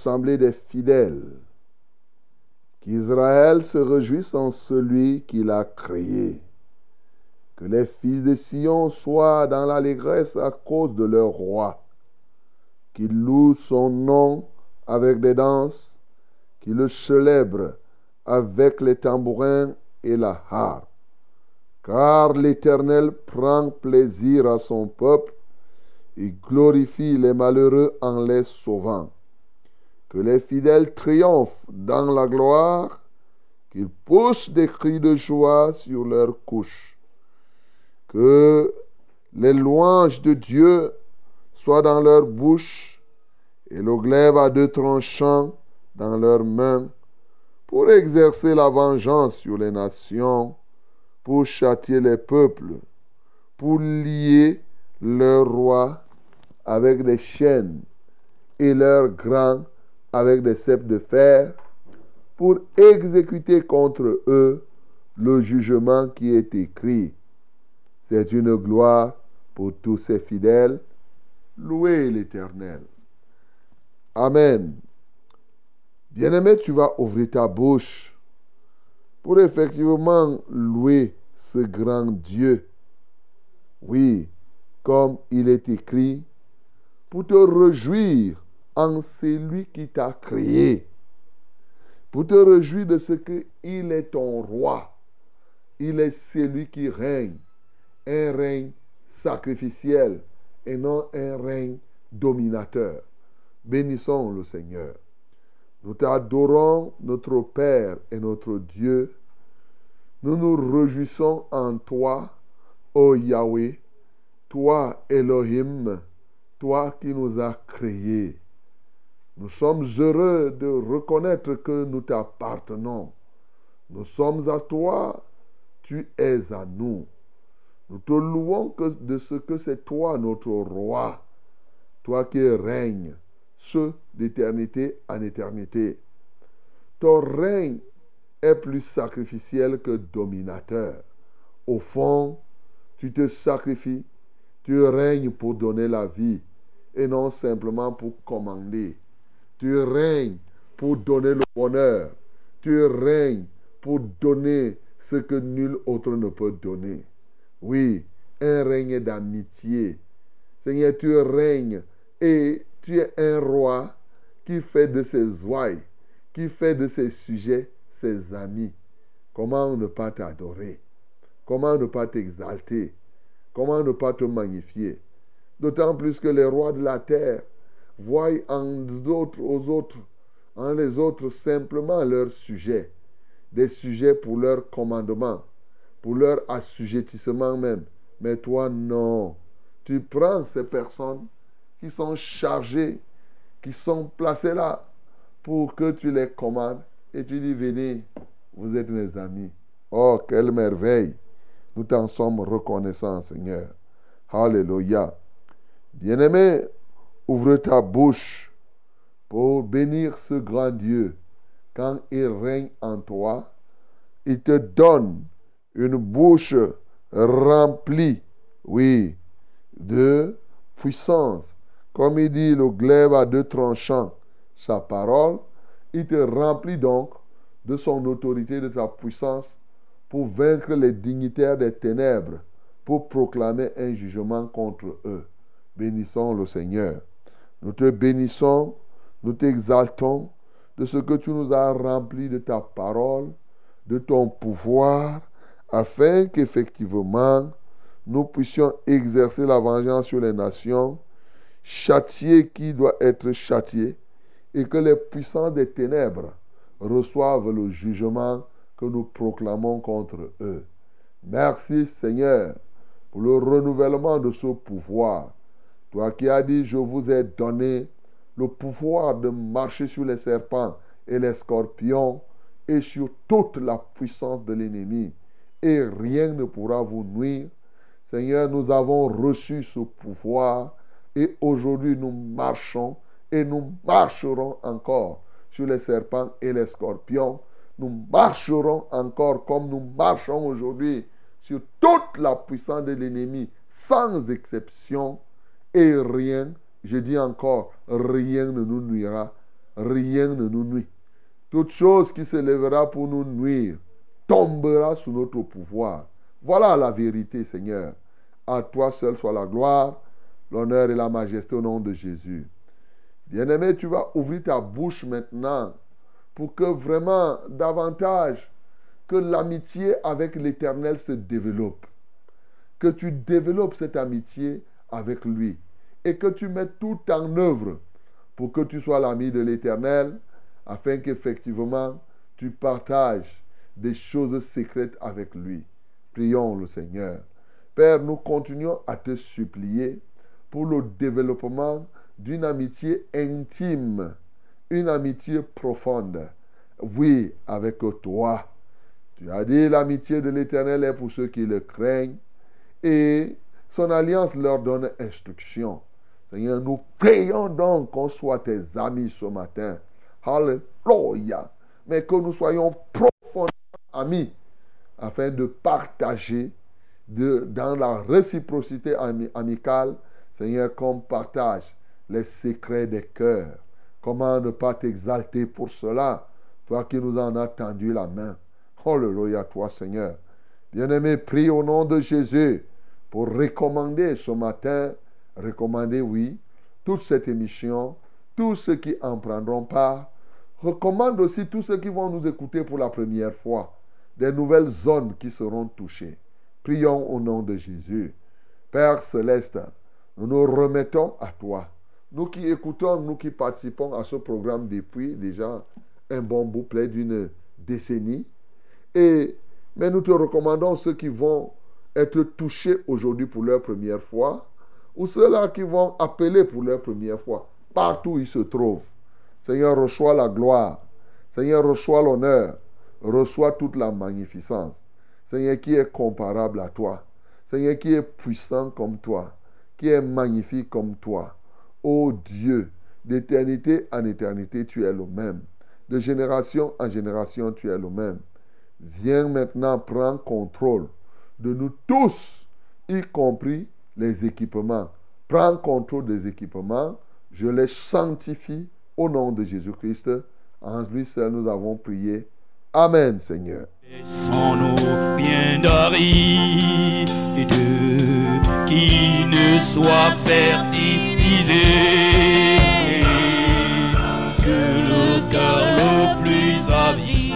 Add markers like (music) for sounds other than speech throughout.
L'assemblée des fidèles. Qu'Israël se réjouisse en celui qui l'a créé. Que les fils de Sion soient dans l'allégresse à cause de leur roi. Qu'ils louent son nom avec des danses, qu'ils le célèbrent avec les tambourins et la harpe car l'Éternel prend plaisir à son peuple et glorifie les malheureux en les sauvant. Que les fidèles triomphent dans la gloire, qu'ils poussent des cris de joie sur leurs couches. Que les louanges de Dieu soient dans leur bouche et le glaive à deux tranchants dans leurs mains pour exercer la vengeance sur les nations pour châtier les peuples, pour lier leurs rois avec des chaînes et leurs grands avec des ceps de fer, pour exécuter contre eux le jugement qui est écrit. C'est une gloire pour tous ces fidèles. Louez l'Éternel. Amen. Bien-aimé, tu vas ouvrir ta bouche pour effectivement louer ce grand Dieu. Oui, comme il est écrit, pour te réjouir en celui qui t'a créé, pour te réjouir de ce qu'il est ton roi. Il est celui qui règne, un règne sacrificiel et non un règne dominateur. Bénissons le Seigneur. Nous t'adorons, notre Père et notre Dieu, nous nous réjouissons en toi, ô Yahweh, toi Elohim, toi qui nous as créés. Nous sommes heureux de reconnaître que nous t'appartenons. Nous sommes à toi, tu es à nous. Nous te louons de ce que c'est toi notre roi, toi qui règnes, ce d'éternité en éternité. Ton règne est plus sacrificiel que dominateur. Au fond, tu te sacrifies, tu règnes pour donner la vie et non simplement pour commander. Tu règnes pour donner le bonheur. Tu règnes pour donner ce que nul autre ne peut donner. Oui, un règne d'amitié. Seigneur, tu règnes et tu es un roi qui fait de ses ouailles qui fait de ses sujets ses amis. Comment ne pas t'adorer? Comment ne pas t'exalter? Comment ne pas te magnifier? D'autant plus que les rois de la terre voient en autres, aux autres, en les autres simplement leurs sujets, des sujets pour leur commandement, pour leur assujettissement même. Mais toi, non. Tu prends ces personnes qui sont chargées, qui sont placées là pour que tu les commandes et tu dis, venez, vous êtes mes amis. Oh, quelle merveille. Nous t'en sommes reconnaissants, Seigneur. Alléluia. Bien-aimé, ouvre ta bouche pour bénir ce grand Dieu. Quand il règne en toi, il te donne une bouche remplie, oui, de puissance. Comme il dit, le glaive à deux tranchants, sa parole, il te remplit donc de son autorité, de ta puissance pour vaincre les dignitaires des ténèbres, pour proclamer un jugement contre eux. Bénissons le Seigneur. Nous te bénissons, nous t'exaltons de ce que tu nous as rempli de ta parole, de ton pouvoir, afin qu'effectivement nous puissions exercer la vengeance sur les nations, châtier qui doit être châtié, et que les puissants des ténèbres reçoivent le jugement que nous proclamons contre eux. Merci Seigneur pour le renouvellement de ce pouvoir. Toi qui as dit, je vous ai donné le pouvoir de marcher sur les serpents et les scorpions et sur toute la puissance de l'ennemi. Et rien ne pourra vous nuire. Seigneur, nous avons reçu ce pouvoir et aujourd'hui nous marchons et nous marcherons encore sur les serpents et les scorpions nous marcherons encore comme nous marchons aujourd'hui sur toute la puissance de l'ennemi, sans exception, et rien, je dis encore, rien ne nous nuira, rien ne nous nuit. Toute chose qui se lèvera pour nous nuire tombera sous notre pouvoir. Voilà la vérité, Seigneur. À toi seul soit la gloire, l'honneur et la majesté au nom de Jésus. Bien-aimé, tu vas ouvrir ta bouche maintenant pour que vraiment davantage que l'amitié avec l'Éternel se développe. Que tu développes cette amitié avec lui et que tu mettes tout en œuvre pour que tu sois l'ami de l'Éternel afin qu'effectivement tu partages des choses secrètes avec lui. Prions le Seigneur. Père, nous continuons à te supplier pour le développement d'une amitié intime une amitié profonde. Oui, avec toi. Tu as dit l'amitié de l'Éternel est pour ceux qui le craignent et son alliance leur donne instruction. Seigneur, nous prions donc qu'on soit tes amis ce matin. Alléluia. Mais que nous soyons profondément amis afin de partager dans la réciprocité amicale, Seigneur, qu'on partage les secrets des cœurs Comment ne pas t'exalter pour cela, toi qui nous en as tendu la main. Alléluia, toi Seigneur. Bien-aimé, prie au nom de Jésus pour recommander ce matin, recommander, oui, toute cette émission, tous ceux qui en prendront part. Recommande aussi tous ceux qui vont nous écouter pour la première fois, des nouvelles zones qui seront touchées. Prions au nom de Jésus. Père céleste, nous nous remettons à toi. Nous qui écoutons, nous qui participons à ce programme depuis déjà un bon bout, près d'une décennie. Et, mais nous te recommandons ceux qui vont être touchés aujourd'hui pour leur première fois, ou ceux-là qui vont appeler pour leur première fois, partout où ils se trouvent. Seigneur, reçois la gloire. Seigneur, reçois l'honneur. Reçois toute la magnificence. Seigneur, qui est comparable à toi. Seigneur, qui est puissant comme toi. Qui est magnifique comme toi. Ô Dieu, d'éternité en éternité, tu es le même. De génération en génération, tu es le même. Viens maintenant prendre contrôle de nous tous, y compris les équipements. Prends contrôle des équipements. Je les sanctifie au nom de Jésus-Christ. En lui seul, nous avons prié. Amen, Seigneur. Ne soit fertilisé. Que le cœur plus avide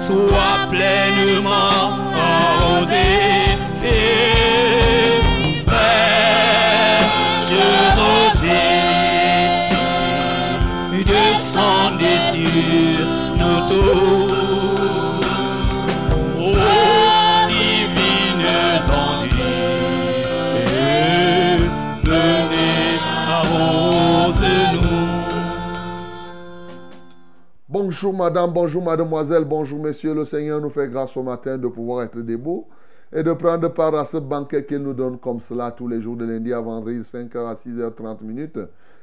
soit pleinement Bonjour madame, bonjour mademoiselle, bonjour monsieur. Le Seigneur nous fait grâce au matin de pouvoir être debout et de prendre part à ce banquet qu'il nous donne comme cela tous les jours de lundi à vendredi, 5h à 6h30 minutes.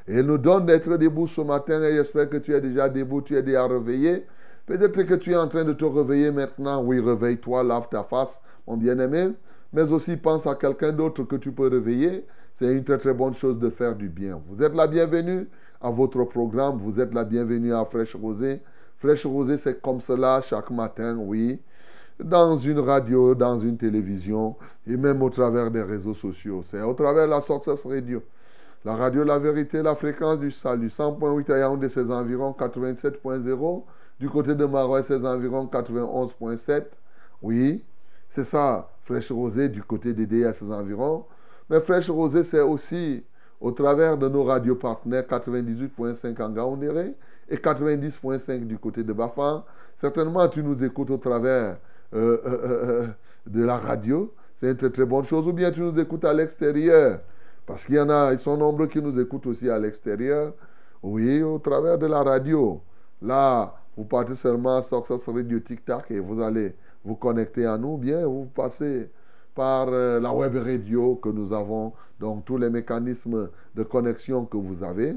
Et il nous donne d'être debout ce matin et j'espère que tu es déjà debout, tu es déjà réveillé. Peut-être que tu es en train de te réveiller maintenant. Oui, réveille-toi, lave ta face, mon bien-aimé. Mais aussi pense à quelqu'un d'autre que tu peux réveiller. C'est une très très bonne chose de faire du bien. Vous êtes la bienvenue à votre programme. Vous êtes la bienvenue à Fraîche Rosée. Fraîche Rosée, c'est comme cela chaque matin, oui. Dans une radio, dans une télévision et même au travers des réseaux sociaux. C'est au travers de la Success Radio. La radio La Vérité, la fréquence du salut. 100.8 à Yaoundé, ses environs 87.0. Du côté de Marois, ses environs 91.7. Oui, c'est ça, Fraîche Rosée, du côté d'Édé à ses environs. Mais Fraîche Rosée, c'est aussi au travers de nos radios partenaires 98.5 en Gaoundéré et 90.5 du côté de Bafan. Certainement, tu nous écoutes au travers euh, euh, euh, de la radio. C'est une très, très bonne chose. Ou bien tu nous écoutes à l'extérieur. Parce qu'il y en a, ils sont nombreux qui nous écoutent aussi à l'extérieur. Oui, au travers de la radio. Là, vous partez seulement Success Radio Tic Tac et vous allez vous connecter à nous. Bien, vous passez par euh, la web radio que nous avons, donc tous les mécanismes de connexion que vous avez.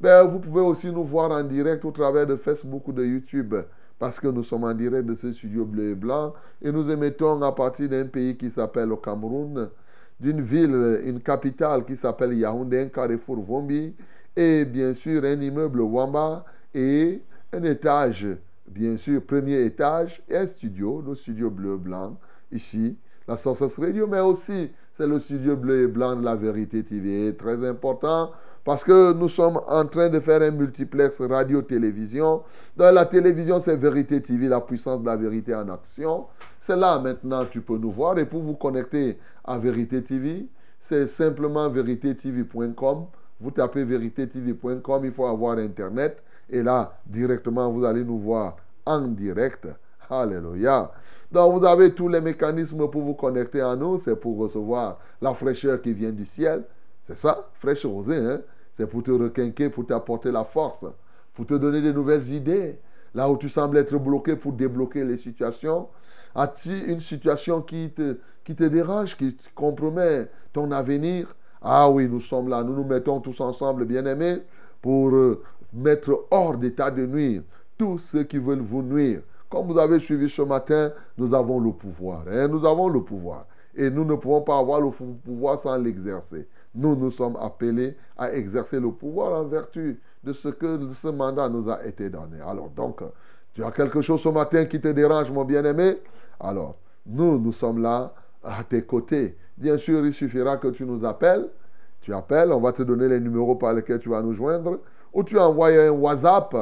Ben, vous pouvez aussi nous voir en direct au travers de Facebook ou de YouTube parce que nous sommes en direct de ce studio bleu et blanc et nous émettons à partir d'un pays qui s'appelle le Cameroun, d'une ville, une capitale qui s'appelle Yaoundé, un carrefour Vombi et bien sûr un immeuble Wamba et un étage, bien sûr, premier étage et un studio, le studio bleu et blanc ici la Sources Radio, mais aussi c'est le studio bleu et blanc de la Vérité TV, très important parce que nous sommes en train de faire un multiplex radio-télévision. Dans la télévision, c'est Vérité TV, la puissance de la vérité en action. C'est là maintenant tu peux nous voir et pour vous connecter à Vérité TV, c'est simplement véritétv.com. Vous tapez véritétv.com, il faut avoir Internet et là, directement, vous allez nous voir en direct. Alléluia. Donc vous avez tous les mécanismes pour vous connecter à nous. C'est pour recevoir la fraîcheur qui vient du ciel. C'est ça, fraîche rosée. Hein? C'est pour te requinquer, pour t'apporter la force, pour te donner de nouvelles idées. Là où tu sembles être bloqué pour débloquer les situations. As-tu une situation qui te, qui te dérange, qui te compromet ton avenir? Ah oui, nous sommes là. Nous nous mettons tous ensemble, bien-aimés, pour euh, mettre hors d'état de nuire tous ceux qui veulent vous nuire. Comme vous avez suivi ce matin, nous avons le pouvoir. Hein? Nous avons le pouvoir. Et nous ne pouvons pas avoir le pouvoir sans l'exercer. Nous, nous sommes appelés à exercer le pouvoir en vertu de ce que ce mandat nous a été donné. Alors, donc, tu as quelque chose ce matin qui te dérange, mon bien-aimé? Alors, nous, nous sommes là à tes côtés. Bien sûr, il suffira que tu nous appelles. Tu appelles, on va te donner les numéros par lesquels tu vas nous joindre. Ou tu envoies un WhatsApp,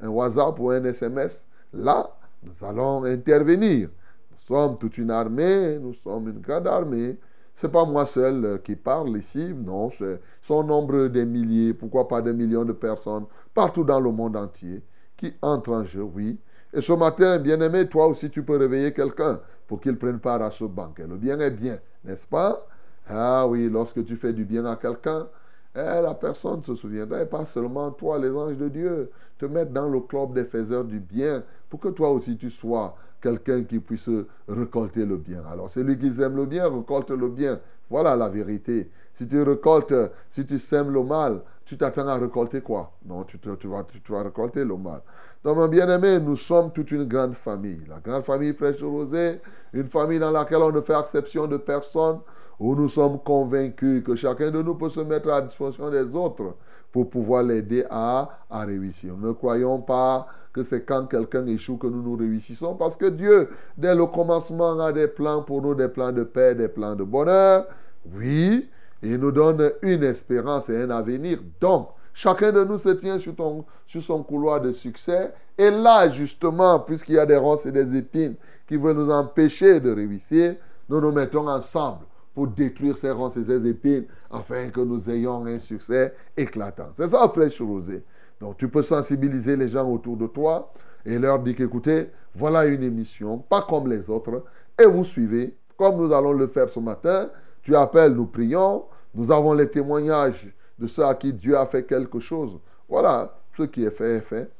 un WhatsApp ou un SMS. Là, nous allons intervenir. Nous sommes toute une armée, nous sommes une grande armée. Ce n'est pas moi seul euh, qui parle ici, non, c'est son nombre des milliers, pourquoi pas des millions de personnes, partout dans le monde entier, qui entrent en jeu, oui. Et ce matin, bien-aimé, toi aussi, tu peux réveiller quelqu'un pour qu'il prenne part à ce banquet. Le bien est bien, n'est-ce pas? Ah oui, lorsque tu fais du bien à quelqu'un, eh, la personne se souviendra, et pas seulement toi, les anges de Dieu, te mettre dans le club des faiseurs du bien, pour que toi aussi tu sois quelqu'un qui puisse récolter le bien. Alors celui qui sème le bien, récolte le bien. Voilà la vérité. Si tu récoltes, si tu sèmes le mal, tu t'attends à récolter quoi? Non, tu, vas, tu, récolter le mal. Donc, mon bien-aimé, nous sommes toute une grande famille. La grande famille Fraîche Rosée, une famille dans laquelle on ne fait exception de personne, où nous sommes convaincus que chacun de nous peut se mettre à disposition des autres pour pouvoir l'aider à, à réussir. Ne croyons pas que c'est quand quelqu'un échoue que nous nous réussissons, parce que Dieu, dès le commencement, a des plans pour nous, des plans de paix, des plans de bonheur. Oui, il nous donne une espérance et un avenir. Donc, Chacun de nous se tient sur, son couloir de succès. Et là, justement, puisqu'il y a des ronces et des épines qui veulent nous empêcher de réussir, nous nous mettons ensemble pour détruire ces ronces et ces épines afin que nous ayons un succès éclatant. C'est ça, Flèche Rosée. Donc, tu peux sensibiliser les gens autour de toi et leur dire qu'écoutez, voilà une émission, pas comme les autres, et vous suivez, comme nous allons le faire ce matin. Tu appelles, nous prions, nous avons les témoignages de ceux à qui Dieu a fait quelque chose. Voilà, ce qui est fait est fait.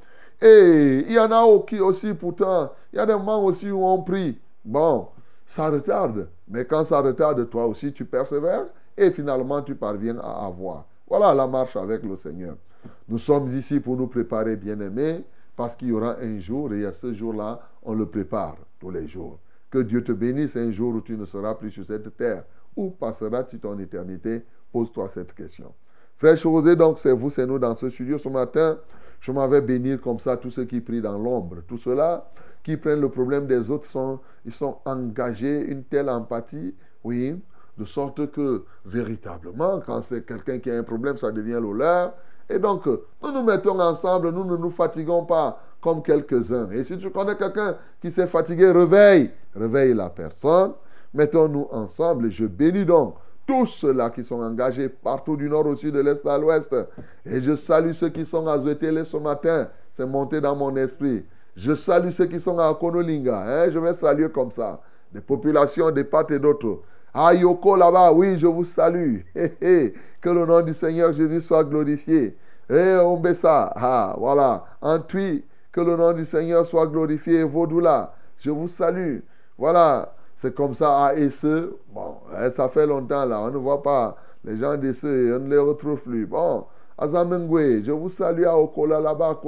Et il y en a qui aussi, pourtant, il y a des moments aussi où on prie. Bon, ça retarde. Mais quand ça retarde, toi aussi, tu persévères et finalement, tu parviens à avoir. Voilà la marche avec le Seigneur. Nous sommes ici pour nous préparer, bien-aimés, parce qu'il y aura un jour, et à ce jour-là, on le prépare tous les jours. Que Dieu te bénisse un jour où tu ne seras plus sur cette terre. Où passeras-tu ton éternité? Pose-toi cette question. Frère José, donc c'est vous, c'est nous dans ce studio ce matin. Je m'avais bénir comme ça tous ceux qui prient dans l'ombre. Tout cela qui prennent le problème des autres sont, ils sont engagés, une telle empathie, oui, de sorte que véritablement, quand c'est quelqu'un qui a un problème, ça devient le leur. Et donc, nous nous mettons ensemble, nous ne nous fatiguons pas comme quelques-uns. Et si tu connais quelqu'un qui s'est fatigué, réveille, réveille la personne. Mettons-nous ensemble je bénis donc tous ceux-là qui sont engagés partout du nord au sud, de l'est à l'ouest. Et je salue ceux qui sont à Zuetele ce matin. C'est monté dans mon esprit. Je salue ceux qui sont à Konolinga. Hein? Je vais saluer comme ça. Des populations des part et d'autres. À Yoko là-bas, oui, je vous salue. (laughs) Que le nom du Seigneur Jésus soit glorifié. Et Ombessa, ah, voilà. Antui, que le nom du Seigneur soit glorifié. Vaudoula, je vous salue. Voilà. C'est comme ça à Esseux. Bon, hein, ça fait longtemps là. On ne voit pas les gens d'Esseux. On ne les retrouve plus. Bon, à Zamengwe, je vous salue à Okola là-bas.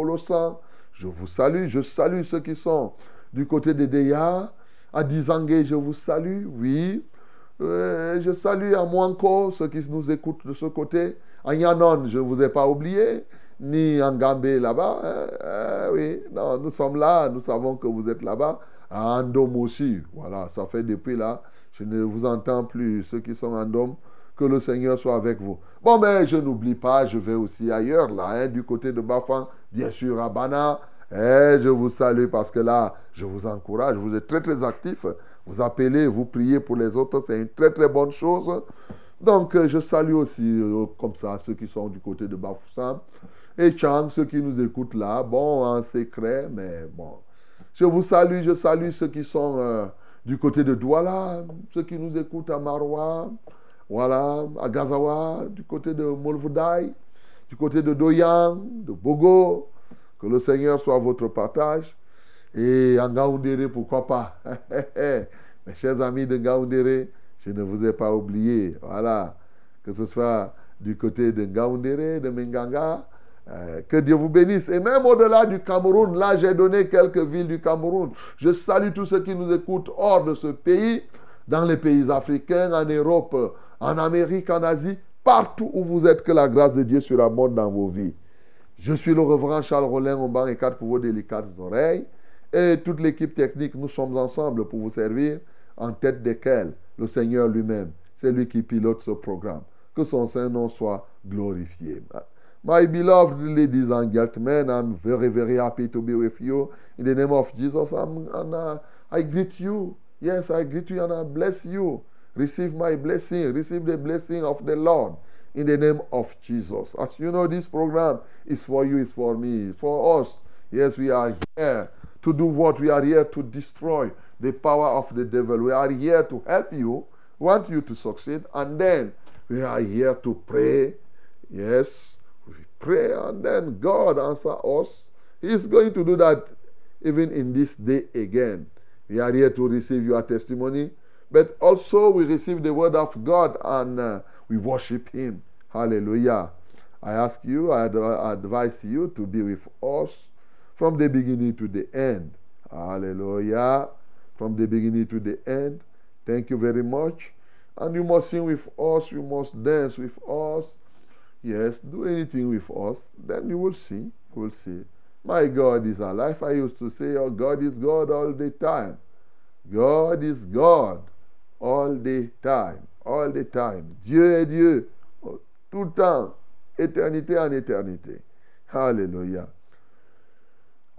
Je vous salue. Je salue ceux qui sont du côté de Deya. À Dizangé, je vous salue. Oui. Euh, je salue à Mwanko, ceux qui nous écoutent de ce côté. À Yanon, je ne vous ai pas oublié. Ni en Gambé là-bas. Hein. Euh, oui, non, nous sommes là. Nous savons que vous êtes là-bas à Andom aussi. Voilà, ça fait depuis là, je ne vous entends plus, ceux qui sont en Andom, que le Seigneur soit avec vous. Bon, mais je n'oublie pas, je vais aussi ailleurs, là, hein, du côté de Bafan, bien sûr à Bana. Et je vous salue parce que là, je vous encourage, vous êtes très très actifs. Vous appelez, vous priez pour les autres, c'est une très très bonne chose. Donc, euh, je salue aussi euh, comme ça ceux qui sont du côté de Bafoussam. Et Chang, ceux qui nous écoutent là, bon, en secret, mais bon, je vous salue, je salue ceux qui sont euh, du côté de Douala, ceux qui nous écoutent à Marwa, voilà, à Gazawa, du côté de Molvudai, du côté de Doyang, de Bogo. Que le Seigneur soit votre partage. Et en Gaoundéré, pourquoi pas? (laughs) Mes chers amis de Gaoundéré, je ne vous ai pas oublié. Voilà. Que ce soit du côté de Gaoundéré, de Menganga, euh, que Dieu vous bénisse. Et même au-delà du Cameroun, là j'ai donné quelques villes du Cameroun. Je salue tous ceux qui nous écoutent hors de ce pays, dans les pays africains, en Europe, en Amérique, en Asie, partout où vous êtes, que la grâce de Dieu soit bonne dans vos vies. Je suis le reverend Charles Rollin au banc et quatre pour vos délicates oreilles. Et toute l'équipe technique, nous sommes ensemble pour vous servir, en tête desquels le Seigneur lui-même, c'est lui qui pilote ce programme. Que son Saint-Nom soit glorifié. My beloved ladies and gentlemen, I'm very, very happy to be with you. In the name of Jesus, I'm, and uh, I greet you. Yes, I greet you and I bless you. Receive my blessing. Receive the blessing of the Lord in the name of Jesus. As you know, this program is for you, it's for me, for us. Yes, we are here to do what? We are here to destroy the power of the devil. We are here to help you, want you to succeed, and then we are here to pray. Yes, we pray and then God answer us. He's going to do that even in this day again. We are here to receive your testimony, but also we receive the word of God and uh, we worship Him. Hallelujah. I ask you, I advise you to be with us from the beginning to the end. Hallelujah. From the beginning to the end. Thank you very much. And you must sing with us, you must dance with us. Yes, do anything with us. Then you will see. You will see. My God is alive. I used to say, Oh, God is God all the time. God is God all the time. All the time. Dieu est Dieu. Tout le temps. Éternité en éternité. Hallelujah.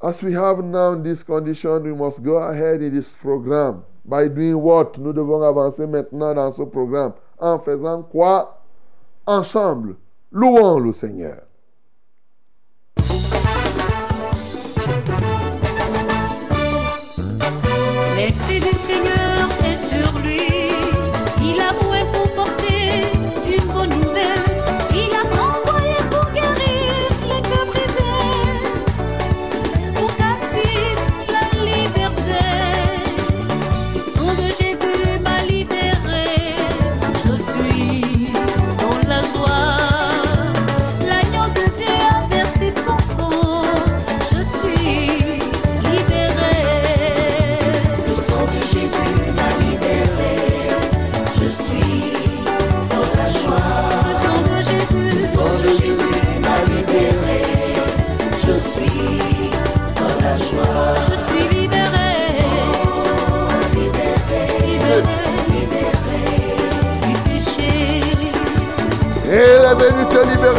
As we have now this condition, we must go ahead in this program By doing what? Nous devons avancer maintenant dans ce programme. En faisant quoi? Ensemble, louons le Seigneur.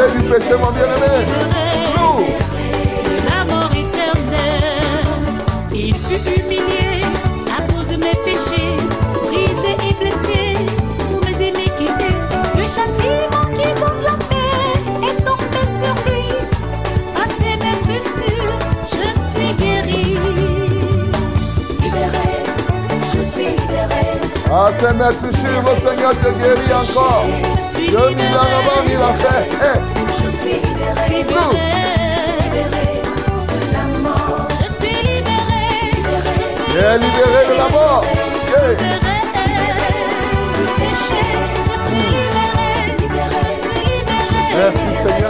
baby, empecemos, viene, Asemet düşür ve gel geri yanka Gönlüden aman ilahe Je suis libéré de la mort. Yeah. Merci Seigneur.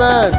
Amen.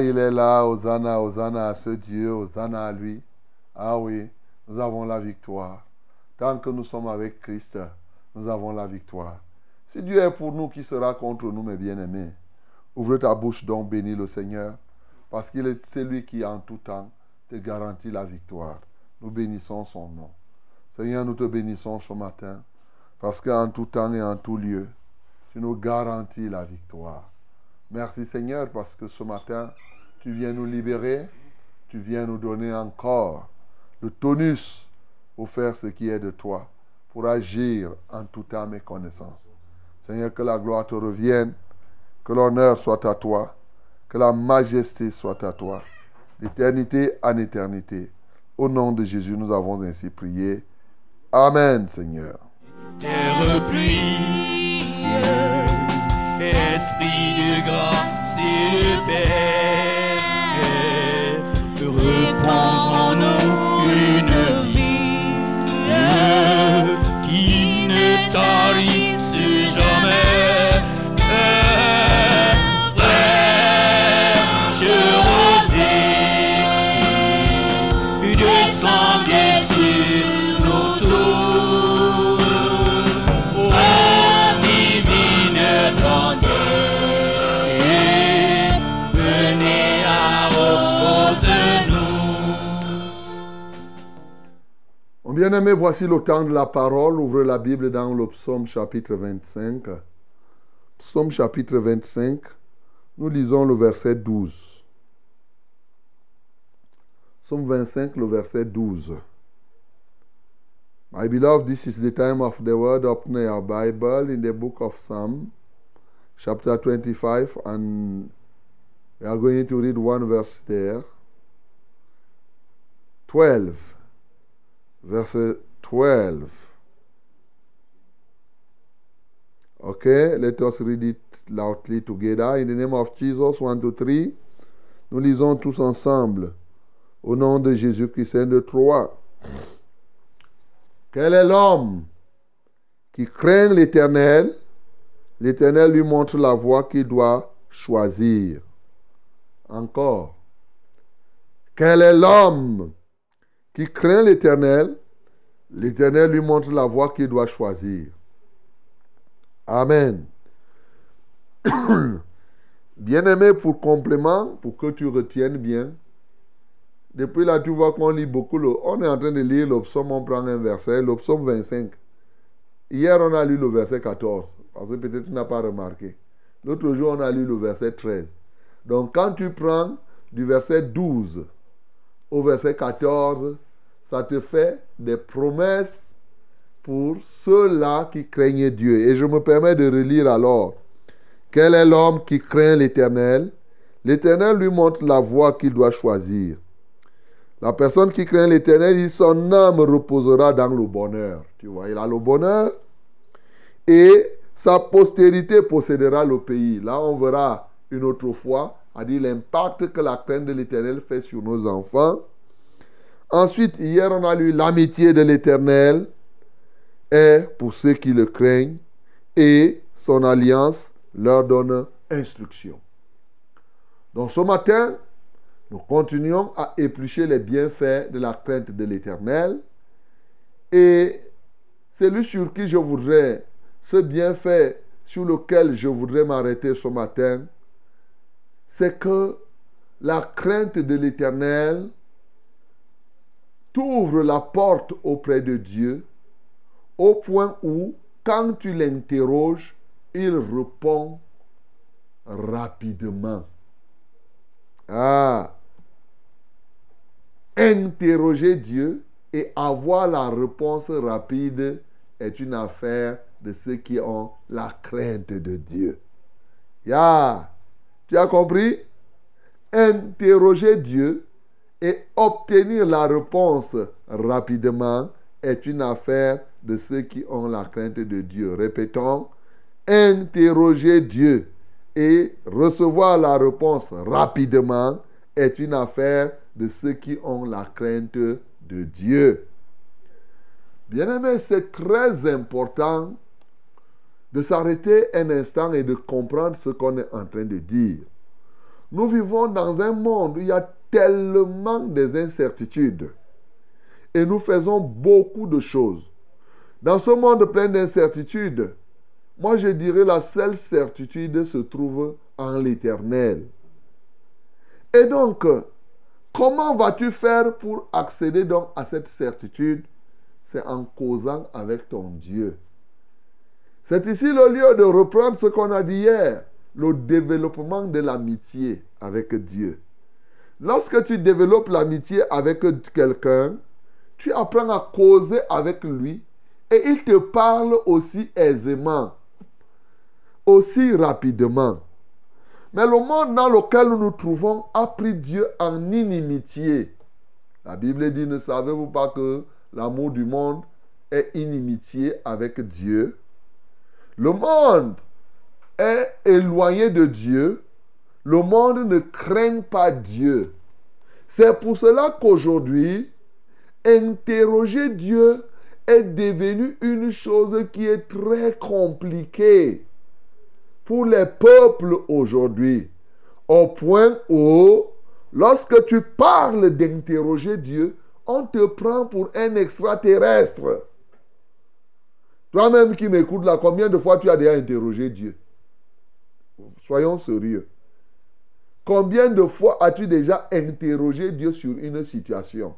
Il est là. Hosanna, Hosanna à ce Dieu, Hosanna à lui. Ah oui, nous avons la victoire. Tant que nous sommes avec Christ, nous avons la victoire. Si Dieu est pour nous, qui sera contre nous, mes bien-aimés? Ouvre ta bouche donc, bénis le Seigneur, parce qu'il est celui qui, en tout temps, te garantit la victoire. Nous bénissons son nom. Seigneur, nous te bénissons ce matin, parce qu'en tout temps et en tout lieu, tu nous garantis la victoire. Merci Seigneur parce que ce matin, tu viens nous libérer, tu viens nous donner encore le tonus pour faire ce qui est de toi, pour agir en toute âme et connaissance. Seigneur, que la gloire te revienne, que l'honneur soit à toi, que la majesté soit à toi, d'éternité en éternité. Au nom de Jésus, nous avons ainsi prié. Amen, Seigneur. Esprit et de paix, repose en Mon bien-aimé, voici le temps de la parole. Ouvrez la Bible dans le psaume chapitre 25. Psaume chapitre 25, nous lisons le verset 12. Psaume 25, le verset 12. My beloved, this is the time of the word. Open your Bible in the book of Psalm, chapter 25, and we are going to read one verse there. 12. Verset 12. Okay, let us read it loudly together. In the name of Jesus, 1, 2, 3. Nous lisons tous ensemble. Au nom de Jésus-Christ, de Troyes. Quel est l'homme qui craint l'Éternel? L'Éternel lui montre la voie qu'il doit choisir. Encore. Quel est l'homme qui craint l'Éternel L'Éternel lui montre la voie qu'il doit choisir. Amen. (coughs) Bien-aimé, pour complément, pour que tu retiennes bien, depuis là, tu vois qu'on lit beaucoup. On est en train de lire le on prend un verset, le psaume 25. Hier, on a lu le verset 14, parce que peut-être tu n'as pas remarqué. L'autre jour, on a lu le verset 13. Donc, quand tu prends du verset 12 au verset 14, ça te fait des promesses pour ceux-là qui craignent Dieu. Et je me permets de relire alors. Quel est l'homme qui craint l'Éternel? L'Éternel lui montre la voie qu'il doit choisir. La personne qui craint l'Éternel, son âme reposera dans le bonheur. Tu vois, il a le bonheur et sa postérité possédera le pays. Là, on verra une autre fois, à dire l'impact que la crainte de l'Éternel fait sur nos enfants. Ensuite, hier, on a lu l'amitié de l'Éternel est pour ceux qui le craignent et son alliance leur donne instruction. Donc ce matin, nous continuons à éplucher les bienfaits de la crainte de l'Éternel. Et celui sur qui je voudrais, ce bienfait sur lequel je voudrais m'arrêter ce matin, c'est que la crainte de l'Éternel t'ouvre la porte auprès de Dieu au point où, quand tu l'interroges, il répond rapidement. Ah, interroger Dieu et avoir la réponse rapide est une affaire de ceux qui ont la crainte de Dieu. Ya, tu as compris? Interroger Dieu et obtenir la réponse rapidement est une affaire de ceux qui ont la crainte de Dieu. Répétons, interroger Dieu et recevoir la réponse rapidement est une affaire de ceux qui ont la crainte de Dieu. Bien-aimé, c'est très important de s'arrêter un instant et de comprendre ce qu'on est en train de dire. Nous vivons dans un monde où il y a tellement des incertitudes. Et nous faisons beaucoup de choses. Dans ce monde plein d'incertitudes, moi je dirais la seule certitude se trouve en l'éternel. Et donc, comment vas-tu faire pour accéder donc à cette certitude? C'est en causant avec ton Dieu. C'est ici le lieu de reprendre ce qu'on a dit hier, le développement de l'amitié avec Dieu. Lorsque tu développes l'amitié avec quelqu'un, tu apprends à causer avec lui et il te parle aussi aisément, aussi rapidement. Mais le monde dans lequel nous nous trouvons a pris Dieu en inimitié. La Bible dit, ne savez-vous pas que l'amour du monde est inimitié avec Dieu? Le monde est éloigné de Dieu. Le monde ne craint pas Dieu. C'est pour cela qu'aujourd'hui, interroger Dieu est devenu une chose qui est très compliquée pour les peuples aujourd'hui. Au point où, lorsque tu parles d'interroger Dieu, on te prend pour un extraterrestre. Toi-même qui m'écoutes là, combien de fois tu as déjà interrogé Dieu? Soyons sérieux. Combien de fois as-tu déjà interrogé Dieu sur une situation?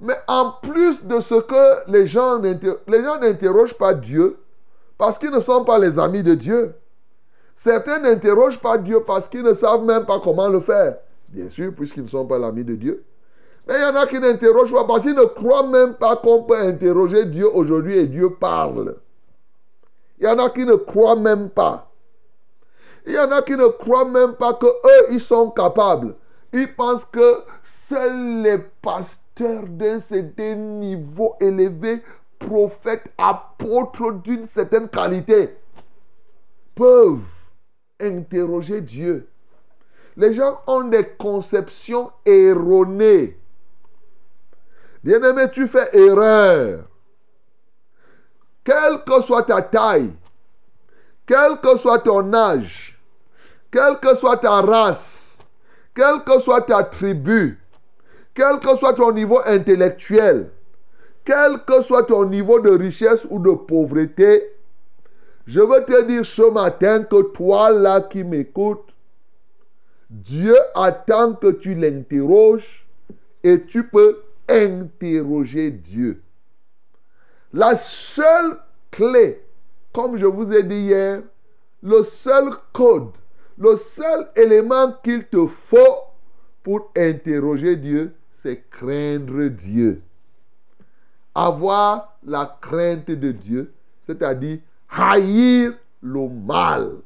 Mais en plus de ce que les gens les n'interrogent pas Dieu parce qu'ils ne sont pas les amis de Dieu. Certains n'interrogent pas Dieu parce qu'ils ne savent même pas comment le faire. Bien sûr, puisqu'ils ne sont pas l'ami de Dieu. Mais il y en a qui n'interrogent pas parce qu'ils ne croient même pas qu'on peut interroger Dieu aujourd'hui et Dieu parle. Il y en a qui ne croient même pas. Il y en a qui ne croient même pas que eux ils sont capables. Ils pensent que seuls les pasteurs d'un certain niveau élevé, prophètes, apôtres d'une certaine qualité, peuvent interroger Dieu. Les gens ont des conceptions erronées. Bien-aimé, tu fais erreur. Quelle que soit ta taille, quel que soit ton âge, quelle que soit ta race, quelle que soit ta tribu, quel que soit ton niveau intellectuel, quel que soit ton niveau de richesse ou de pauvreté, je veux te dire ce matin que toi là qui m'écoutes, Dieu attend que tu l'interroges et tu peux interroger Dieu. La seule clé, comme je vous ai dit hier, le seul code, le seul élément qu'il te faut pour interroger Dieu, c'est craindre Dieu. Avoir la crainte de Dieu, c'est-à-dire haïr le mal.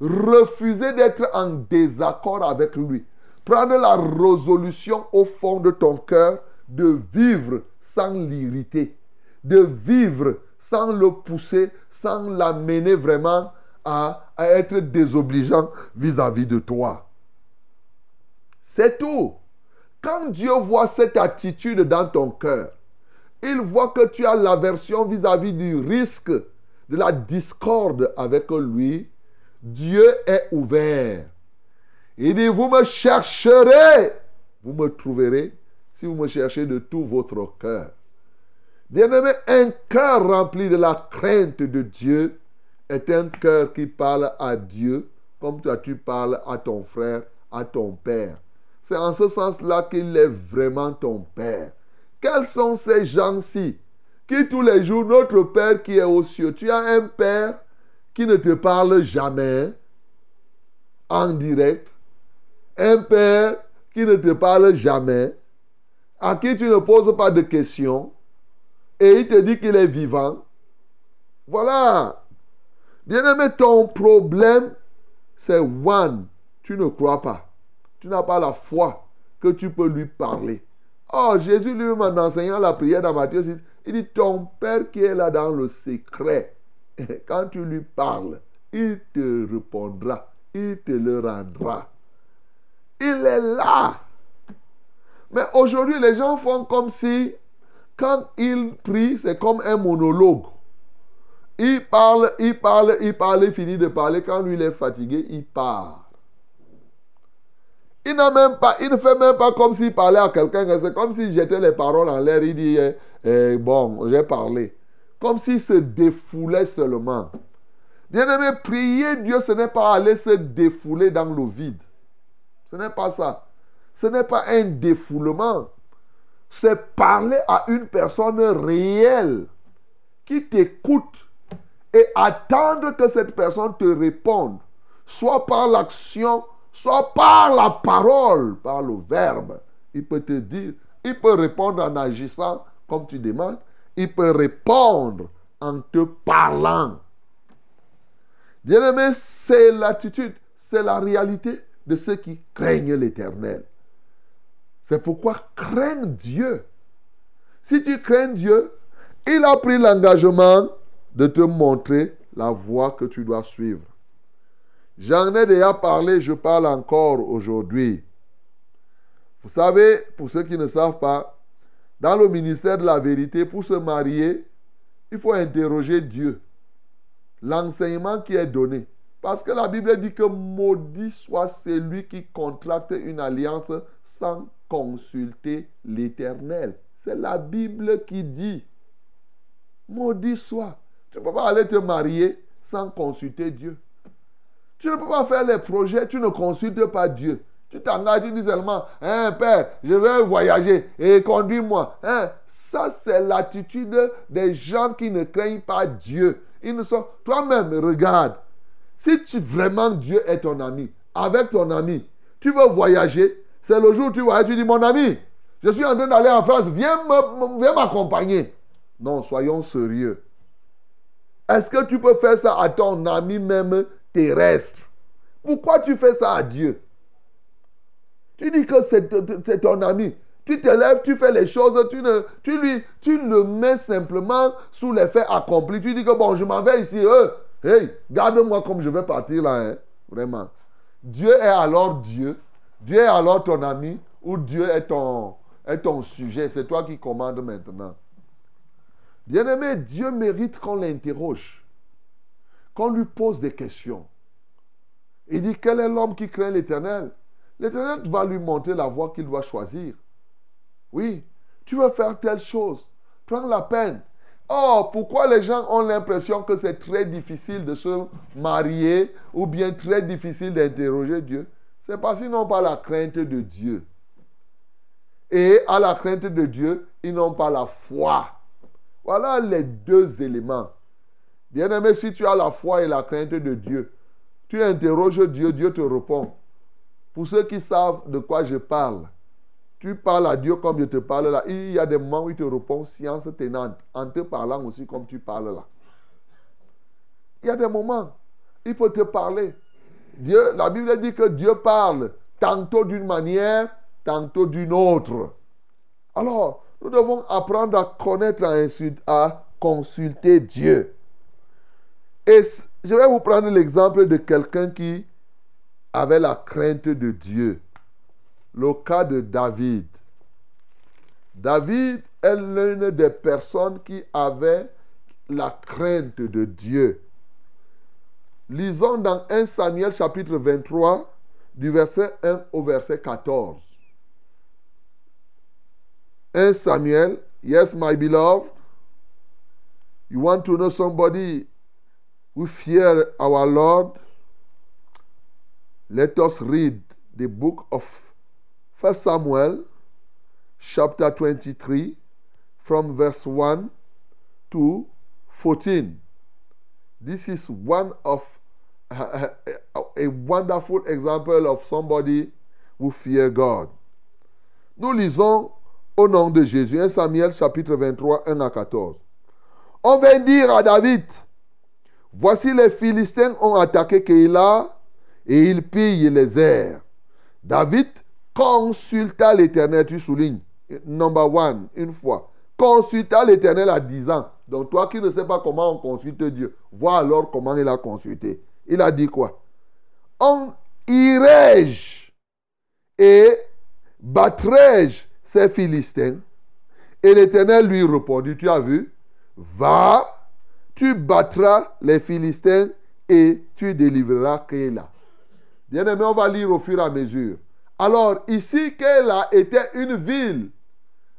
Refuser d'être en désaccord avec lui. Prendre la résolution au fond de ton cœur de vivre sans l'irriter. De vivre sans le pousser, sans l'amener vraiment à, être désobligeant vis-à-vis de toi. C'est tout. Quand Dieu voit cette attitude dans ton cœur, il voit que tu as l'aversion vis-à-vis du risque de la discorde avec lui. Dieu est ouvert. Il dit, vous me chercherez, vous me trouverez si vous me cherchez de tout votre cœur. Bien-aimé, un cœur rempli de la crainte de Dieu est un cœur qui parle à Dieu comme toi tu parles à ton frère, à ton père. C'est en ce sens-là qu'il est vraiment ton père. Quels sont ces gens-ci qui tous les jours, notre Père qui est aux cieux, tu as un Père qui ne te parle jamais en direct, un Père qui ne te parle jamais, à qui tu ne poses pas de questions, et il te dit qu'il est vivant. Voilà. Bien-aimé, ton problème, c'est one, tu ne crois pas. Tu n'as pas la foi que tu peux lui parler. Oh, Jésus lui-même en enseignant la prière dans Matthieu 6, il dit, ton Père qui est là dans le secret, (laughs) quand tu lui parles, il te répondra, il te le rendra. Il est là. Mais aujourd'hui, les gens font comme si, quand ils prient, c'est comme un monologue. Il parle, il parle, il parle, il finit de parler. Quand lui, il est fatigué, il part. Il, n'a même pas, il ne fait même pas comme s'il parlait à quelqu'un. C'est comme s'il jetait les paroles en l'air. Il dit, eh, eh, bon, j'ai parlé. Comme s'il se défoulait seulement. Bien-aimé, prier Dieu, ce n'est pas aller se défouler dans le vide. Ce n'est pas ça. Ce n'est pas un défoulement. C'est parler à une personne réelle qui t'écoute et attendre que cette personne te réponde, soit par l'action, soit par la parole, par le verbe. Il peut te dire, il peut répondre en agissant comme tu demandes, il peut répondre en te parlant. Bien-aimé, c'est l'attitude, c'est la réalité de ceux qui craignent l'éternel. C'est pourquoi crains Dieu. Si tu crains Dieu, il a pris l'engagement de te montrer la voie que tu dois suivre. J'en ai déjà parlé, je parle encore aujourd'hui. Vous savez, pour ceux qui ne savent pas, dans le ministère de la vérité, pour se marier, il faut interroger Dieu. L'enseignement qui est donné. Parce que la Bible dit que maudit soit celui qui contracte une alliance sans consulter l'Éternel. C'est la Bible qui dit. Maudit soit. Tu ne peux pas aller te marier sans consulter Dieu. Tu ne peux pas faire les projets, tu ne consultes pas Dieu. Tu t'engages, tu dis seulement, hein, Père, je vais voyager et conduis-moi. Hein? Ça, c'est l'attitude des gens qui ne craignent pas Dieu. Ils ne sont. Toi-même, regarde. Si vraiment Dieu est ton ami, avec ton ami, tu veux voyager, c'est le jour où tu voyages, tu dis, mon ami, je suis en train d'aller en France, viens m'accompagner. Non, soyons sérieux. Est-ce que tu peux faire ça à ton ami même terrestre? Pourquoi tu fais ça à Dieu? Tu dis que c'est ton ami. Tu te lèves, tu fais les choses, tu, lui, tu le mets simplement sous l'effet accompli. Tu dis que bon, je m'en vais ici. Euh, hey, garde-moi comme je vais partir là. Hein, vraiment. Dieu est alors Dieu. Dieu est alors ton ami ou Dieu est ton, est ton sujet. C'est toi qui commandes maintenant. Bien-aimé, Dieu mérite qu'on l'interroge, qu'on lui pose des questions. Il dit, quel est l'homme qui craint l'Éternel? L'Éternel va lui montrer la voie qu'il doit choisir. Oui, tu veux faire telle chose, prends la peine. Oh, pourquoi les gens ont l'impression que c'est très difficile de se marier ou bien très difficile d'interroger Dieu? C'est parce qu'ils n'ont pas la crainte de Dieu. Et à la crainte de Dieu, ils n'ont pas la foi. Voilà les deux éléments. Bien-aimé, si tu as la foi et la crainte de Dieu, tu interroges Dieu, Dieu te répond. Pour ceux qui savent de quoi je parle, tu parles à Dieu comme je te parle là. Il y a des moments où il te répond science tenante, en te parlant aussi comme tu parles là. Il y a des moments, il peut te parler. Dieu, la Bible dit que Dieu parle tantôt d'une manière, tantôt d'une autre. Alors, nous devons apprendre à connaître, à, consulter Dieu. Et je vais vous prendre l'exemple de quelqu'un qui avait la crainte de Dieu. Le cas de David. David est l'une des personnes qui avait la crainte de Dieu. Lisons dans 1 Samuel chapitre 23, du verset 1 au verset 14. 1 Samuel, yes, my beloved, you want to know somebody who fear our Lord? Let us read the book of 1 Samuel, chapter 23, from verse 1 to 14. This is one of (laughs) a, wonderful example of somebody who fear God. Nous lisons au nom de Jésus, 1 Samuel chapitre 23, 1 à 14. On vint dire à David, voici les Philistins ont attaqué Keïla et ils pillent les airs. David consulta l'Éternel, tu soulignes, number one, une fois. Consulta l'Éternel à 10 ans. Donc toi qui ne sais pas comment on consulte Dieu, vois alors comment il a consulté. Il a dit quoi? On irai-je et battrai-je ces Philistins Et l'Éternel lui répondit, tu as vu? Va, tu battras les Philistins et tu délivreras Kéla. Bien aimé, on va lire au fur et à mesure. Alors, ici, Kéla était une ville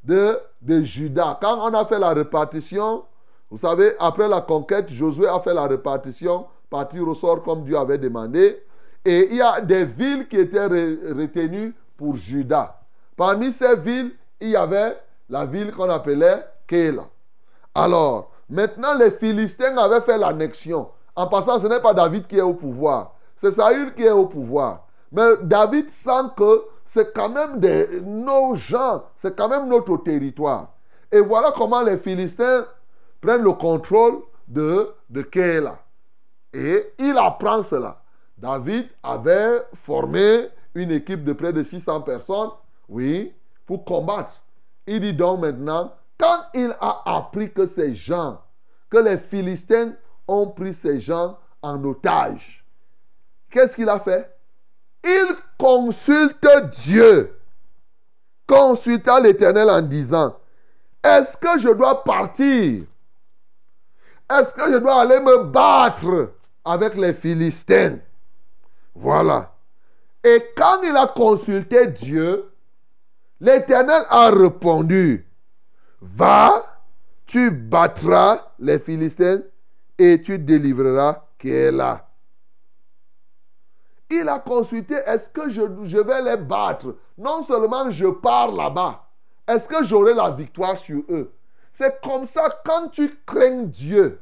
de, de Juda. Quand on a fait la répartition, vous savez, après la conquête, Josué a fait la répartition, partir au sort comme Dieu avait demandé. Et il y a des villes qui étaient re- retenues pour Juda. Parmi ces villes, il y avait la ville qu'on appelait Kéla. Alors, maintenant, les Philistins avaient fait l'annexion. En passant, ce n'est pas David qui est au pouvoir. C'est Saül qui est au pouvoir. Mais David sent que c'est quand même nos gens, c'est quand même notre territoire. Et voilà comment les Philistins prennent le contrôle de, de Kéla. Et il apprend cela. David avait formé une équipe de près de 600 personnes, oui, pour combattre. Il dit donc maintenant, quand il a appris que ces gens, que les Philistins ont pris ces gens en otage, qu'est-ce qu'il a fait? Il consulte Dieu. Consulta l'Éternel en disant, est-ce que je dois partir? Est-ce que je dois aller me battre avec les Philistins? Voilà. Et quand il a consulté Dieu, l'Éternel a répondu, va, tu battras les Philistins et tu délivreras Kéla. Il a consulté, est-ce que je, vais les battre? Non seulement je pars là-bas, est-ce que j'aurai la victoire sur eux? C'est comme ça, quand tu crains Dieu,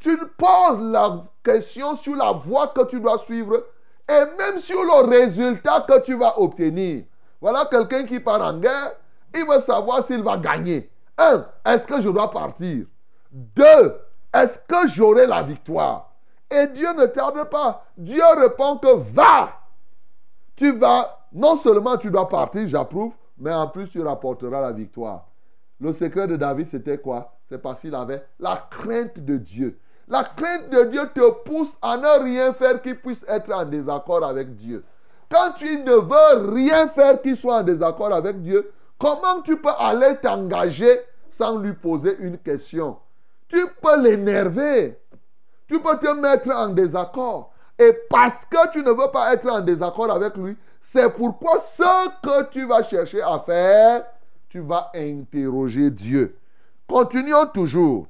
tu poses la question sur la voie que tu dois suivre et même sur le résultat que tu vas obtenir. Voilà quelqu'un qui part en guerre, il veut savoir s'il va gagner. Un, est-ce que je dois partir? Deux, est-ce que j'aurai la victoire? Et Dieu ne tarde pas. Dieu répond que va. Tu vas, non seulement tu dois partir, j'approuve, mais en plus tu rapporteras la victoire. Le secret de David, c'était quoi? C'est parce qu'il avait la crainte de Dieu. La crainte de Dieu te pousse à ne rien faire qui puisse être en désaccord avec Dieu. Quand tu ne veux rien faire qui soit en désaccord avec Dieu, Comment tu peux aller t'engager sans lui poser une question? Tu peux l'énerver. Tu peux te mettre en désaccord. Et parce que tu ne veux pas être en désaccord avec lui, c'est pourquoi ce que tu vas chercher à faire, tu vas interroger Dieu. Continuons toujours.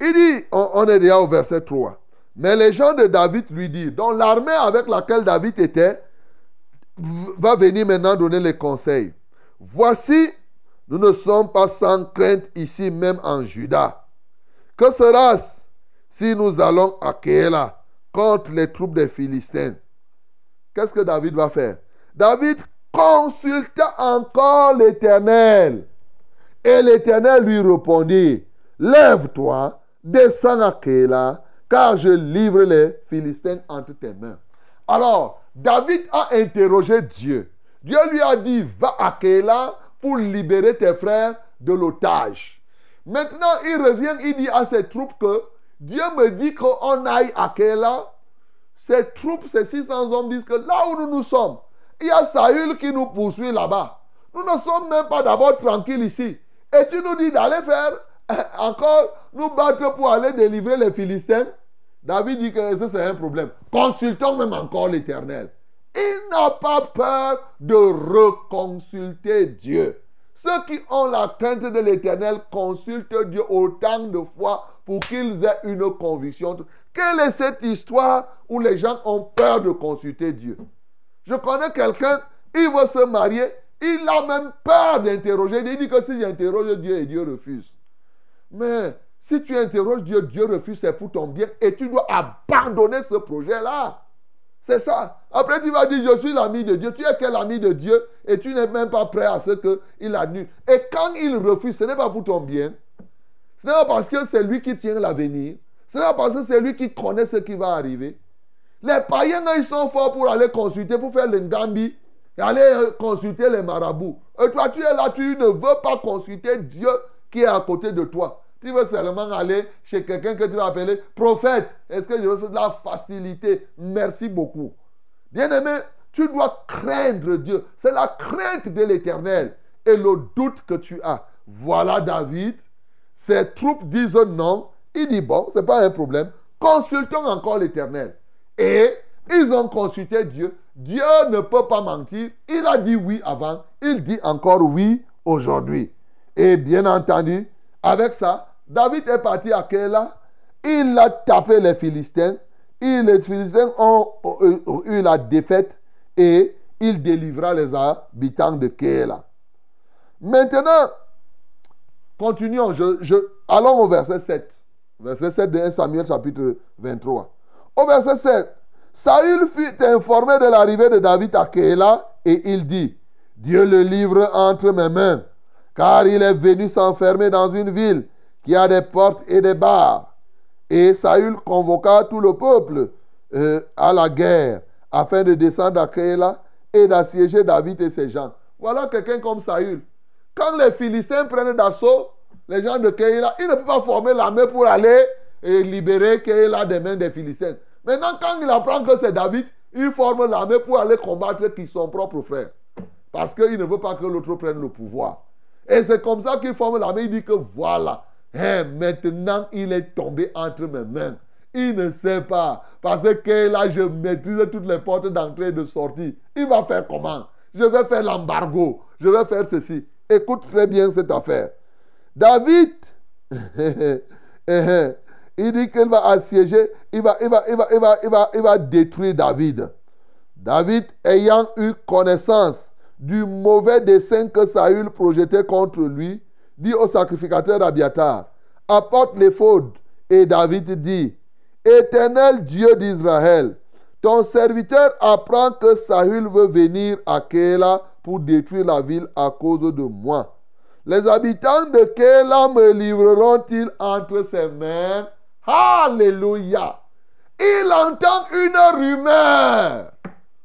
Il dit, on, on est déjà au verset 3. Mais les gens de David lui disent, donc l'armée avec laquelle David était, va venir maintenant donner les conseils. Voici, nous ne sommes pas sans crainte ici même en Juda. Que sera-ce si nous allons à Kéla contre les troupes des Philistins? Qu'est-ce que David va faire? David consulta encore l'Éternel. Et l'Éternel lui répondit, Lève-toi, descends à Kéla, car je livre les Philistins entre tes mains. Alors, David a interrogé Dieu. Dieu lui a dit, va à Kéla pour libérer tes frères de l'otage. Maintenant, il revient, il dit à ses troupes que Dieu me dit qu'on aille à Kéla. Ces troupes, ces 600 hommes disent que là où nous nous sommes, il y a Saül qui nous poursuit là-bas. Nous ne sommes même pas d'abord tranquilles ici. Et tu nous dis d'aller faire euh, encore nous battre pour aller délivrer les Philistins. David dit que ça c'est un problème. Consultons même encore l'Éternel. Il n'a pas peur de reconsulter Dieu. Ceux qui ont la crainte de l'Éternel consultent Dieu autant de fois pour qu'ils aient une conviction. Quelle est cette histoire où les gens ont peur de consulter Dieu? Je connais quelqu'un, il veut se marier, il a même peur d'interroger. Il dit que si j'interroge Dieu et Dieu refuse. Mais si tu interroges Dieu, Dieu refuse, c'est pour ton bien et tu dois abandonner ce projet-là. C'est ça. Après, tu vas dire, je suis l'ami de Dieu. Tu es quel ami de Dieu et tu n'es même pas prêt à ce qu'il annule. Et quand il refuse, ce n'est pas pour ton bien. Ce n'est pas parce que c'est lui qui tient l'avenir. Ce n'est pas parce que c'est lui qui connaît ce qui va arriver. Les païens, ils sont forts pour aller consulter, pour faire le Ngambi et aller euh, consulter les marabouts. Et toi, tu es là, tu ne veux pas consulter Dieu qui est à côté de toi. Tu veux seulement aller chez quelqu'un que tu vas appeler prophète. Est-ce que je veux la facilité? Merci beaucoup. Bien-aimé, tu dois craindre Dieu. C'est la crainte de l'éternel et le doute que tu as. Voilà David. Ses troupes disent non. Il dit bon, ce n'est pas un problème. Consultons encore l'éternel. Et ils ont consulté Dieu. Dieu ne peut pas mentir. Il a dit oui avant. Il dit encore oui aujourd'hui. Et bien entendu, avec ça, David est parti à Kéla. Il a tapé les Philistins. Et les Philistins ont ont eu la défaite et il délivra les habitants de Kéla. Maintenant, continuons. Allons au verset 7. Verset 7 de 1 Samuel chapitre 23. Au verset 7, Saül fut informé de l'arrivée de David à Kéla et il dit, Dieu le livre entre mes mains, car il est venu s'enfermer dans une ville qui a des portes et des barres. Et Saül convoqua tout le peuple euh, à la guerre afin de descendre à Kéla et d'assiéger David et ses gens. Voilà quelqu'un comme Saül. Quand les Philistins prennent d'assaut les gens de Kéla, ils ne peuvent pas former l'armée pour aller libérer Kéla des mains des Philistins. Maintenant, quand il apprend que c'est David, il forme l'armée pour aller combattre qui son propre frère. Parce qu'il ne veut pas que l'autre prenne le pouvoir. Et c'est comme ça qu'il forme l'armée. Il dit que voilà, hein, maintenant il est tombé entre mes mains. Il ne sait pas. Parce que là, je maîtrise toutes les portes d'entrée et de sortie. Il va faire comment? Je vais faire l'embargo. Je vais faire ceci. Écoute très bien cette affaire. David, (laughs) il dit qu'il va assiéger, il va, il va, il va, il va, il va, il va détruire David. David, ayant eu connaissance du mauvais dessein que Saül projetait contre lui, dit au sacrificateur Abiatar, apporte l'éphod. Et David dit, Éternel Dieu d'Israël, ton serviteur apprend que Saül veut venir à Kéla pour détruire la ville à cause de moi. Les habitants de Kéla me livreront-ils entre ses mains? Alléluia. Il entend une rumeur.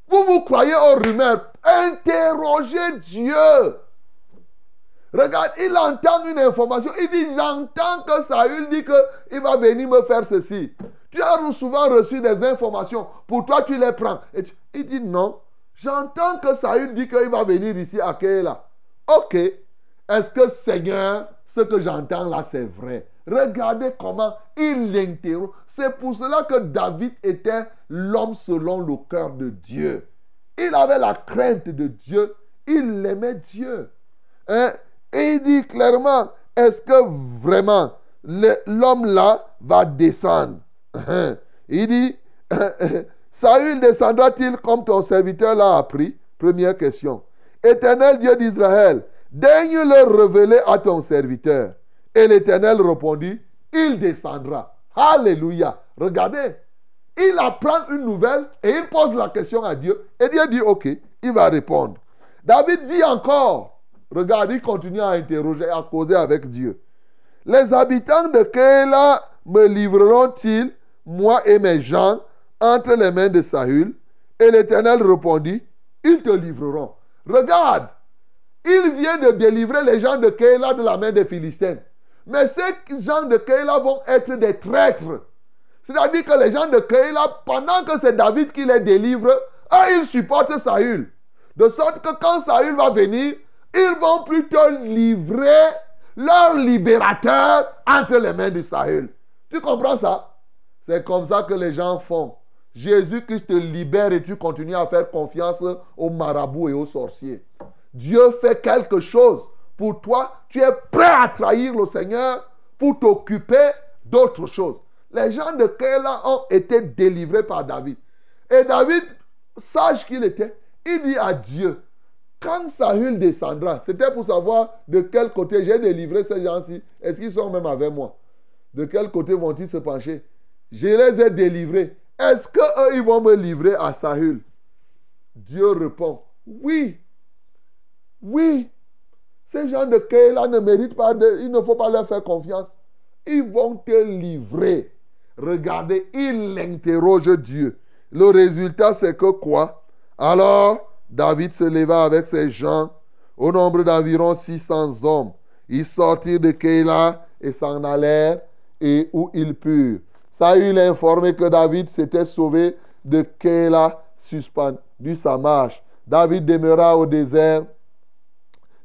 Vous vous croyez aux rumeurs Interrogez Dieu. Regarde, il entend une information. Il dit, j'entends que Saül dit qu'il va venir me faire ceci. Tu as souvent reçu des informations. Pour toi, tu les prends. Il dit, non, j'entends que Saül dit qu'il va venir ici à Kéla. Ok, est-ce que Seigneur, ce que j'entends là, c'est vrai? Regardez comment il l'interroge. C'est pour cela que David était l'homme selon le cœur de Dieu. Il avait la crainte de Dieu. Il aimait Dieu. Hein? Et il dit clairement, est-ce que vraiment l'homme là va descendre? (laughs) Il dit, (laughs) Saül descendra-t-il comme ton serviteur l'a appris? Première question. Éternel Dieu d'Israël, daigne le révéler à ton serviteur. Et l'Éternel répondit, il descendra. Alléluia. Regardez, il apprend une nouvelle et il pose la question à Dieu. Et Dieu dit, ok, il va répondre. David dit encore, regarde, il continue à interroger, à causer avec Dieu. Les habitants de Kéla me livreront-ils, moi et mes gens, entre les mains de Saül Et l'Éternel répondit, ils te livreront. Regarde, il vient de délivrer les gens de Kéla de la main des Philistins. Mais ces gens de Kéla vont être des traîtres. C'est-à-dire que les gens de Kéla, pendant que c'est David qui les délivre, ils supportent Saül. De sorte que quand Saül va venir, ils vont plutôt livrer leur libérateur entre les mains de Saül. Tu comprends ça? C'est comme ça que les gens font. Jésus-Christ te libère et tu continues à faire confiance aux marabouts et aux sorciers. Dieu fait quelque chose pour toi. Tu es prêt à trahir le Seigneur pour t'occuper d'autres choses. Les gens de Kéla ont été délivrés par David. Et David, sage qu'il était, il dit à Dieu, quand Saül descendra, c'était pour savoir de quel côté j'ai délivré ces gens-ci. Est-ce qu'ils sont même avec moi? De quel côté vont-ils se pencher? Je les ai délivrés. Est-ce qu'eux, ils vont me livrer à Saül Dieu répond, oui. Oui. Ces gens de Kéla ne méritent pas de... Il ne faut pas leur faire confiance. Ils vont te livrer. Regardez, il interroge Dieu. Le résultat, c'est que quoi? Alors, David se leva avec ses gens, au nombre d'environ 600 hommes. Ils sortirent de Kéla et s'en allèrent et où ils purent. Saül a informé que David s'était sauvé de Kéla, suspendu sa marche. David demeura au désert,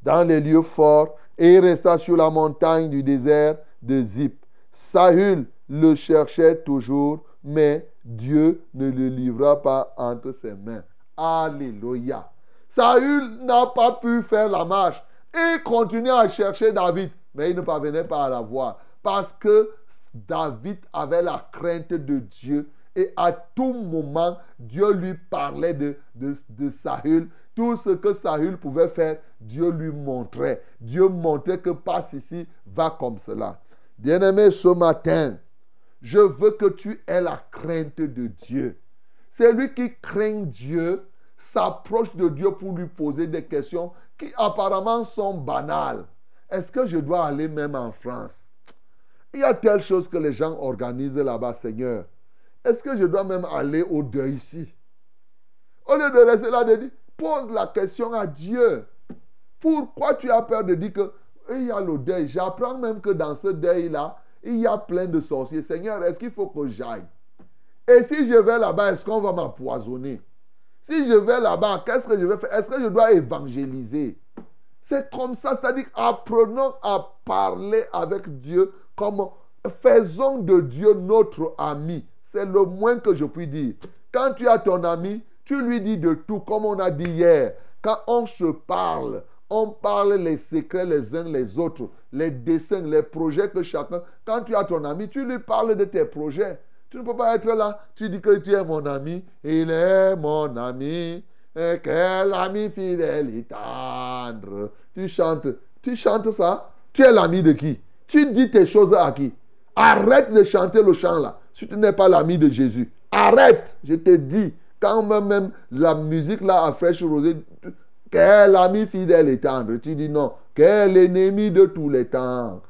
dans les lieux forts, et resta sur la montagne du désert de Zip. Saül le cherchait toujours, mais Dieu ne le livra pas entre ses mains. Alléluia. Saül n'a pas pu faire la marche. Il continuait à chercher David, mais il ne parvenait pas à la voir. Parce que David avait la crainte de Dieu. Et à tout moment, Dieu lui parlait de, de, Saül. Tout ce que Saül pouvait faire, Dieu lui montrait. Dieu montrait que passe ici, va comme cela. Bien-aimé, ce matin, je veux que tu aies la crainte de Dieu. Celui qui craint Dieu s'approche de Dieu pour lui poser des questions qui apparemment sont banales. Est-ce que je dois aller même en France? Il y a telle chose que les gens organisent là-bas, Seigneur. Est-ce que je dois même aller au deuil ici? Au lieu de rester là, de pose la question à Dieu. Pourquoi tu as peur de dire que il y a le deuil? J'apprends même que dans ce deuil-là, il y a plein de sorciers. Seigneur, est-ce qu'il faut que j'aille? Et si je vais là-bas, est-ce qu'on va m'empoisonner? Si je vais là-bas, qu'est-ce que je vais faire? Est-ce que je dois évangéliser? C'est comme ça, c'est-à-dire apprenons à parler avec Dieu comme faisons de Dieu notre ami. C'est le moins que je puis dire. Quand tu as ton ami, tu lui dis de tout, comme on a dit hier. Quand on se parle, on parle les secrets les uns les autres, les dessins, les projets que chacun. Quand tu as ton ami, tu lui parles de tes projets. Tu ne peux pas être là, tu dis que tu es mon ami. Il est mon ami. Quel ami fidèle et tendre. Tu chantes. Tu chantes ça. Tu es l'ami de qui? Tu dis tes choses à qui? Arrête de chanter le chant là. Si tu n'es pas l'ami de Jésus. Arrête. Je te dis. Quand même, même la musique là à fraîche rosée, quel ami fidèle et tendre. Tu dis non. Quel ennemi de tous les temps.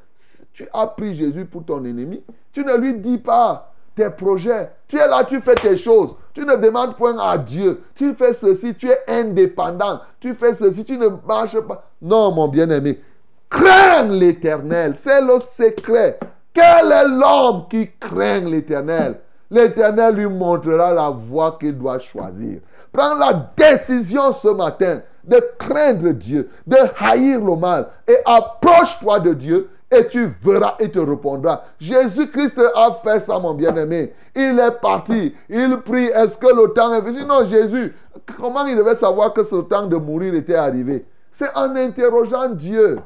Tu as pris Jésus pour ton ennemi. Tu ne lui dis pas tes projets. Tu es là, tu fais tes choses. Tu ne demandes point à Dieu. Tu fais ceci, tu es indépendant. Tu fais ceci, tu ne marches pas. Non, mon bien-aimé. Crains l'éternel. C'est le secret. Quel est l'homme qui craint l'éternel? l'Éternel lui montrera la voie qu'il doit choisir. Prends la décision ce matin de craindre Dieu, de haïr le mal et approche-toi de Dieu et tu verras, il te répondra. Jésus-Christ a fait ça, mon bien-aimé. Il est parti, il prie, est-ce que le temps est venu? Non, Jésus, comment il devait savoir que ce temps de mourir était arrivé? C'est en interrogeant Dieu.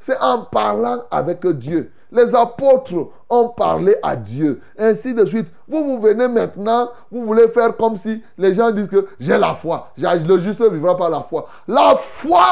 C'est en parlant avec Dieu. Les apôtres ont parlé à Dieu. Ainsi de suite. Vous, vous venez maintenant, vous voulez faire comme si les gens disent que j'ai la foi. Le juste vivra par la foi. La foi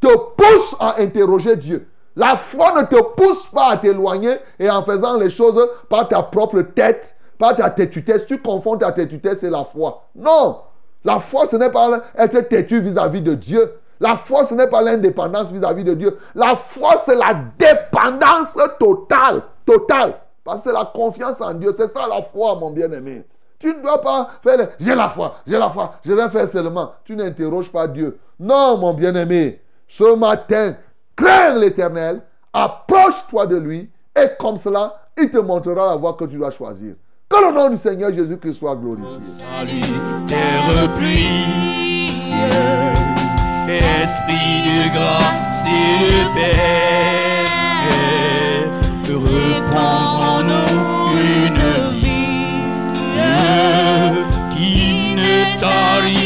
te pousse à interroger Dieu. La foi ne te pousse pas à t'éloigner et en faisant les choses par ta propre tête, par ta têtutesse. Tu confonds ta têtutesse et la foi. Non. La foi, ce n'est pas être têtu vis-à-vis de Dieu. La foi, ce n'est pas l'indépendance vis-à-vis de Dieu. La foi, c'est la dépendance totale. Totale. Parce que c'est la confiance en Dieu. C'est ça la foi, mon bien-aimé. Tu ne dois pas faire j'ai la foi, j'ai la foi, je vais faire seulement. Tu n'interroges pas Dieu. Non, mon bien-aimé. Ce matin, crains l'éternel, approche-toi de lui, et comme cela, il te montrera la voie que tu dois choisir. Que le nom du Seigneur Jésus-Christ soit glorifié. Salut, terre pluie, Esprit de grâce et de paix, repose en nous une vie qui ne tarisse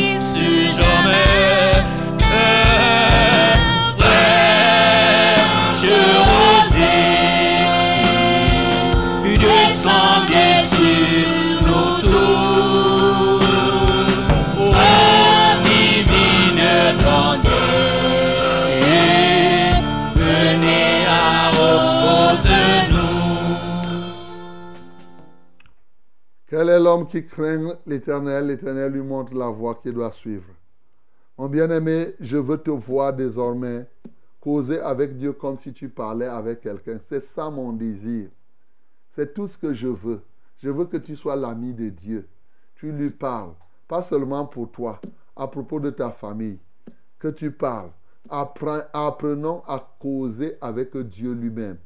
l'homme qui craint l'éternel L'éternel lui montre la voie qu'il doit suivre. Mon bien-aimé, je veux te voir désormais causer avec Dieu comme si tu parlais avec quelqu'un. C'est ça mon désir. C'est tout ce que je veux. Je veux que tu sois l'ami de Dieu. Tu lui parles, pas seulement pour toi, à propos de ta famille. Que tu parles. Appren- apprenons à causer avec Dieu lui-même.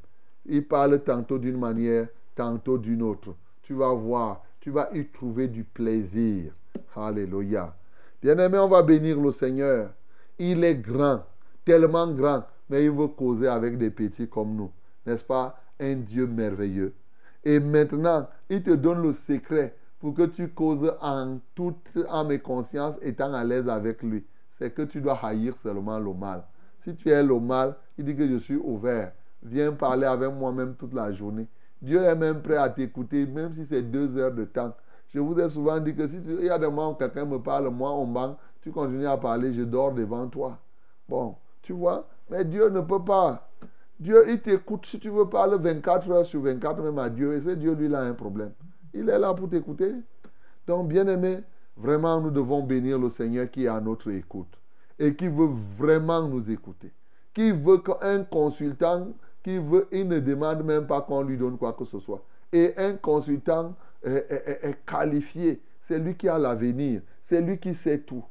Il parle tantôt d'une manière, tantôt d'une autre. Tu vas voir, tu vas y trouver du plaisir. Alléluia. Bien-aimé, on va bénir le Seigneur. Il est grand, tellement grand, mais il veut causer avec des petits comme nous. N'est-ce pas? Un Dieu merveilleux. Et maintenant, il te donne le secret pour que tu causes en toute âme et conscience, étant à l'aise avec lui. C'est que tu dois haïr seulement le mal. Si tu es le mal, il dit que je suis ouvert. Viens parler avec moi-même toute la journée. Dieu est même prêt à t'écouter, même si c'est deux heures de temps. Je vous ai souvent dit que si il y a des moments où quelqu'un me parle, moi on banque, tu continues à parler, je dors devant toi. Bon, tu vois, mais Dieu ne peut pas. Dieu, il t'écoute si tu veux parler 24 heures sur 24 même à Dieu. Et c'est Dieu, lui, il a un problème. Il est là pour t'écouter. Donc, bien aimé, vraiment, nous devons bénir le Seigneur qui est à notre écoute et qui veut vraiment nous écouter. Qui veut qu'un consultant, qui veut, il ne demande même pas qu'on lui donne quoi que ce soit. Et un consultant est, est- qualifié. C'est lui qui a l'avenir. C'est lui qui sait tout.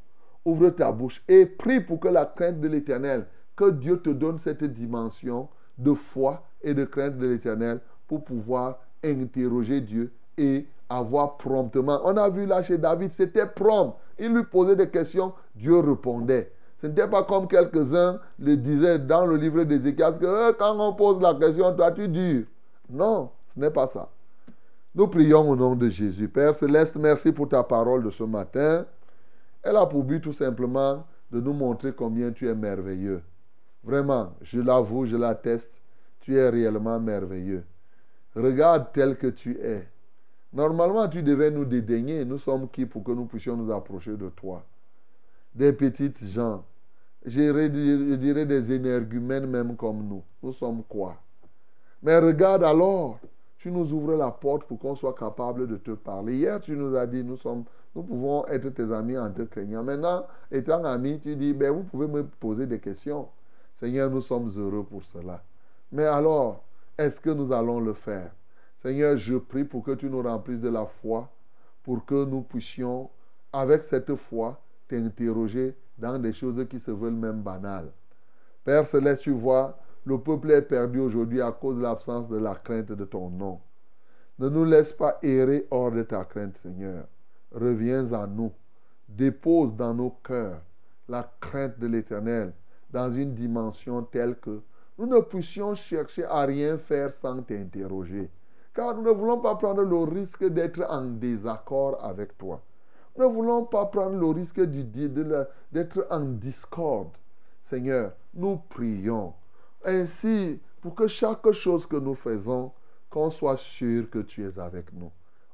Ouvre ta bouche et prie pour que la crainte de l'éternel, que Dieu te donne cette dimension de foi et de crainte de l'éternel pour pouvoir interroger Dieu et avoir promptement. On a vu là chez David, c'était prompt. Il lui posait des questions, Dieu répondait. Ce n'était pas comme quelques-uns le disaient dans le livre d'Ézéchias que Eh, quand on pose la question, toi tu dis. Non, ce n'est pas ça. Nous prions au nom de Jésus. Père céleste, merci pour ta parole de ce matin. Elle a pour but tout simplement de nous montrer combien tu es merveilleux. Vraiment, je l'avoue, je l'atteste, tu es réellement merveilleux. Regarde tel que tu es. Normalement, tu devais nous dédaigner. Nous sommes qui pour que nous puissions nous approcher de toi Des petites gens. Je dirais, des énergumènes même comme nous. Nous sommes quoi? Mais regarde alors, tu nous ouvres la porte pour qu'on soit capable de te parler. Hier, tu nous as dit, nous, sommes, nous pouvons être tes amis en te craignant. Maintenant, étant amis, tu dis, ben, vous pouvez me poser des questions. Seigneur, nous sommes heureux pour cela. Mais alors, est-ce que nous allons le faire? Seigneur, je prie pour que tu nous remplisses de la foi, pour que nous puissions, avec cette foi, t'interroger dans des choses qui se veulent même banales. Père Céleste, tu vois, le peuple est perdu aujourd'hui à cause de l'absence de la crainte de ton nom. Ne nous laisse pas errer hors de ta crainte, Seigneur. Reviens en nous. Dépose dans nos cœurs la crainte de l'Éternel dans une dimension telle que nous ne puissions chercher à rien faire sans t'interroger. Car nous ne voulons pas prendre le risque d'être en désaccord avec toi. Ne voulons pas prendre le risque d'être en discorde. Seigneur, nous prions. Ainsi, pour que chaque chose que nous faisons, qu'on soit sûr que tu es avec nous.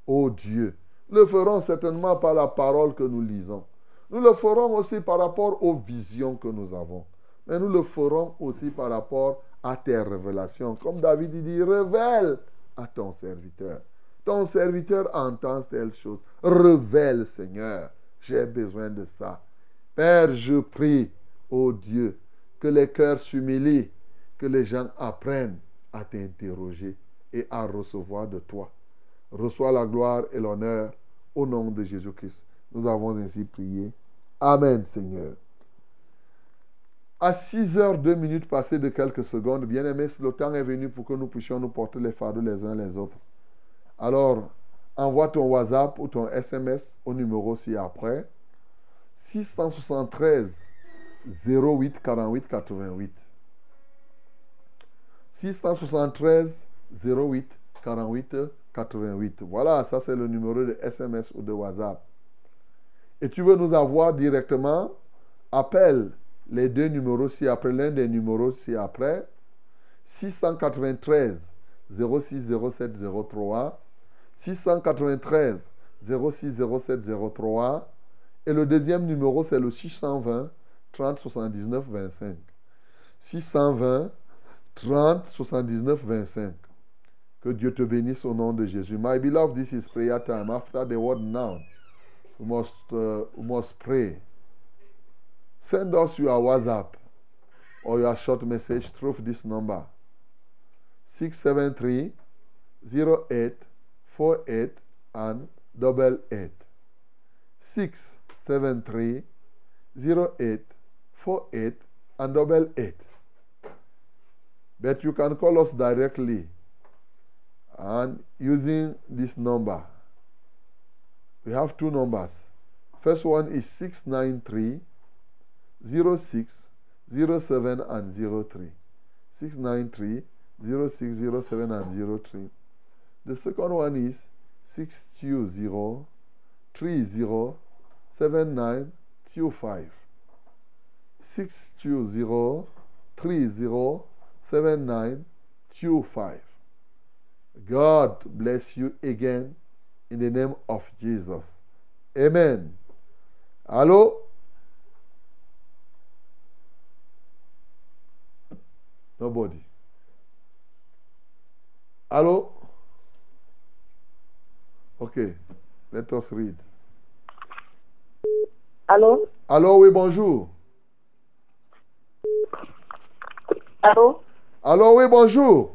Ô Dieu, nous le ferons certainement par la parole que nous lisons. Nous le ferons aussi par rapport aux visions que nous avons. Mais nous le ferons aussi par rapport à tes révélations. Comme David dit, révèle à ton serviteur. Ton serviteur entend telle chose. Révèle, Seigneur. J'ai besoin de ça. Père, je prie, ô Dieu, que les cœurs s'humilient, que les gens apprennent à t'interroger et à recevoir de toi. Reçois la gloire et l'honneur au nom de Jésus-Christ. Nous avons ainsi prié. Amen, Seigneur. À 6 heures 2 minutes passées de quelques secondes, bien aimés, le temps est venu pour que nous puissions nous porter les fardeaux les uns les autres. Alors, envoie ton WhatsApp ou ton SMS au numéro ci-après. 673 08 48 88. 673 08 48 88. Voilà, ça c'est le numéro de SMS ou de WhatsApp. Et tu veux nous avoir directement, appelle les deux numéros ci-après, l'un des numéros ci-après. 693 06 07 03. 693 06 07 03. Et le deuxième numéro, c'est le 620 30 79 25. 620 30 79 25. Que Dieu te bénisse au nom de Jésus. My beloved, this is prayer time. After the word now, we must, uh, we must pray. Send us your WhatsApp or your short message through this number 673 08 48 and double 8. 673 08 48 and double 8. But you can call us directly and using this number. We have two numbers. First one is 693 06 07 and 03. 693 06 07 and 03. The second one is 620 30 7925. 620 30 7925. God bless you again in the name of Jesus. Amen. Allô? Nobody. Allô? Okay, let us read. Allô? Allô, oui, bonjour. Allô? Allô, oui, bonjour.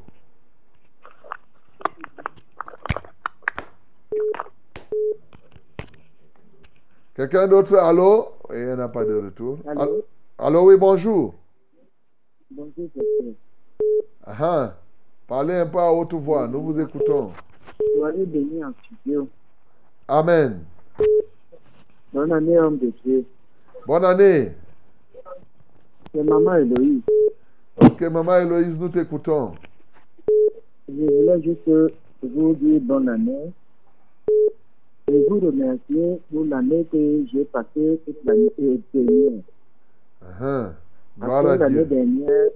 Quelqu'un d'autre? Allô? Il n'y en a pas de retour. Allô? Allô, oui, bonjour. Bonjour. Ah, ah. Parlez un peu à haute voix, nous vous écoutons. Soyez bénis en studio. Amen. Bonne année, homme de Dieu. Bonne année. C'est maman Eloïse. Ok, maman Héloïse, nous t'écoutons. Je voulais juste vous dire bonne année et vous remercier pour l'année que j'ai passée toute l'année dernière. Après à l'année dernière,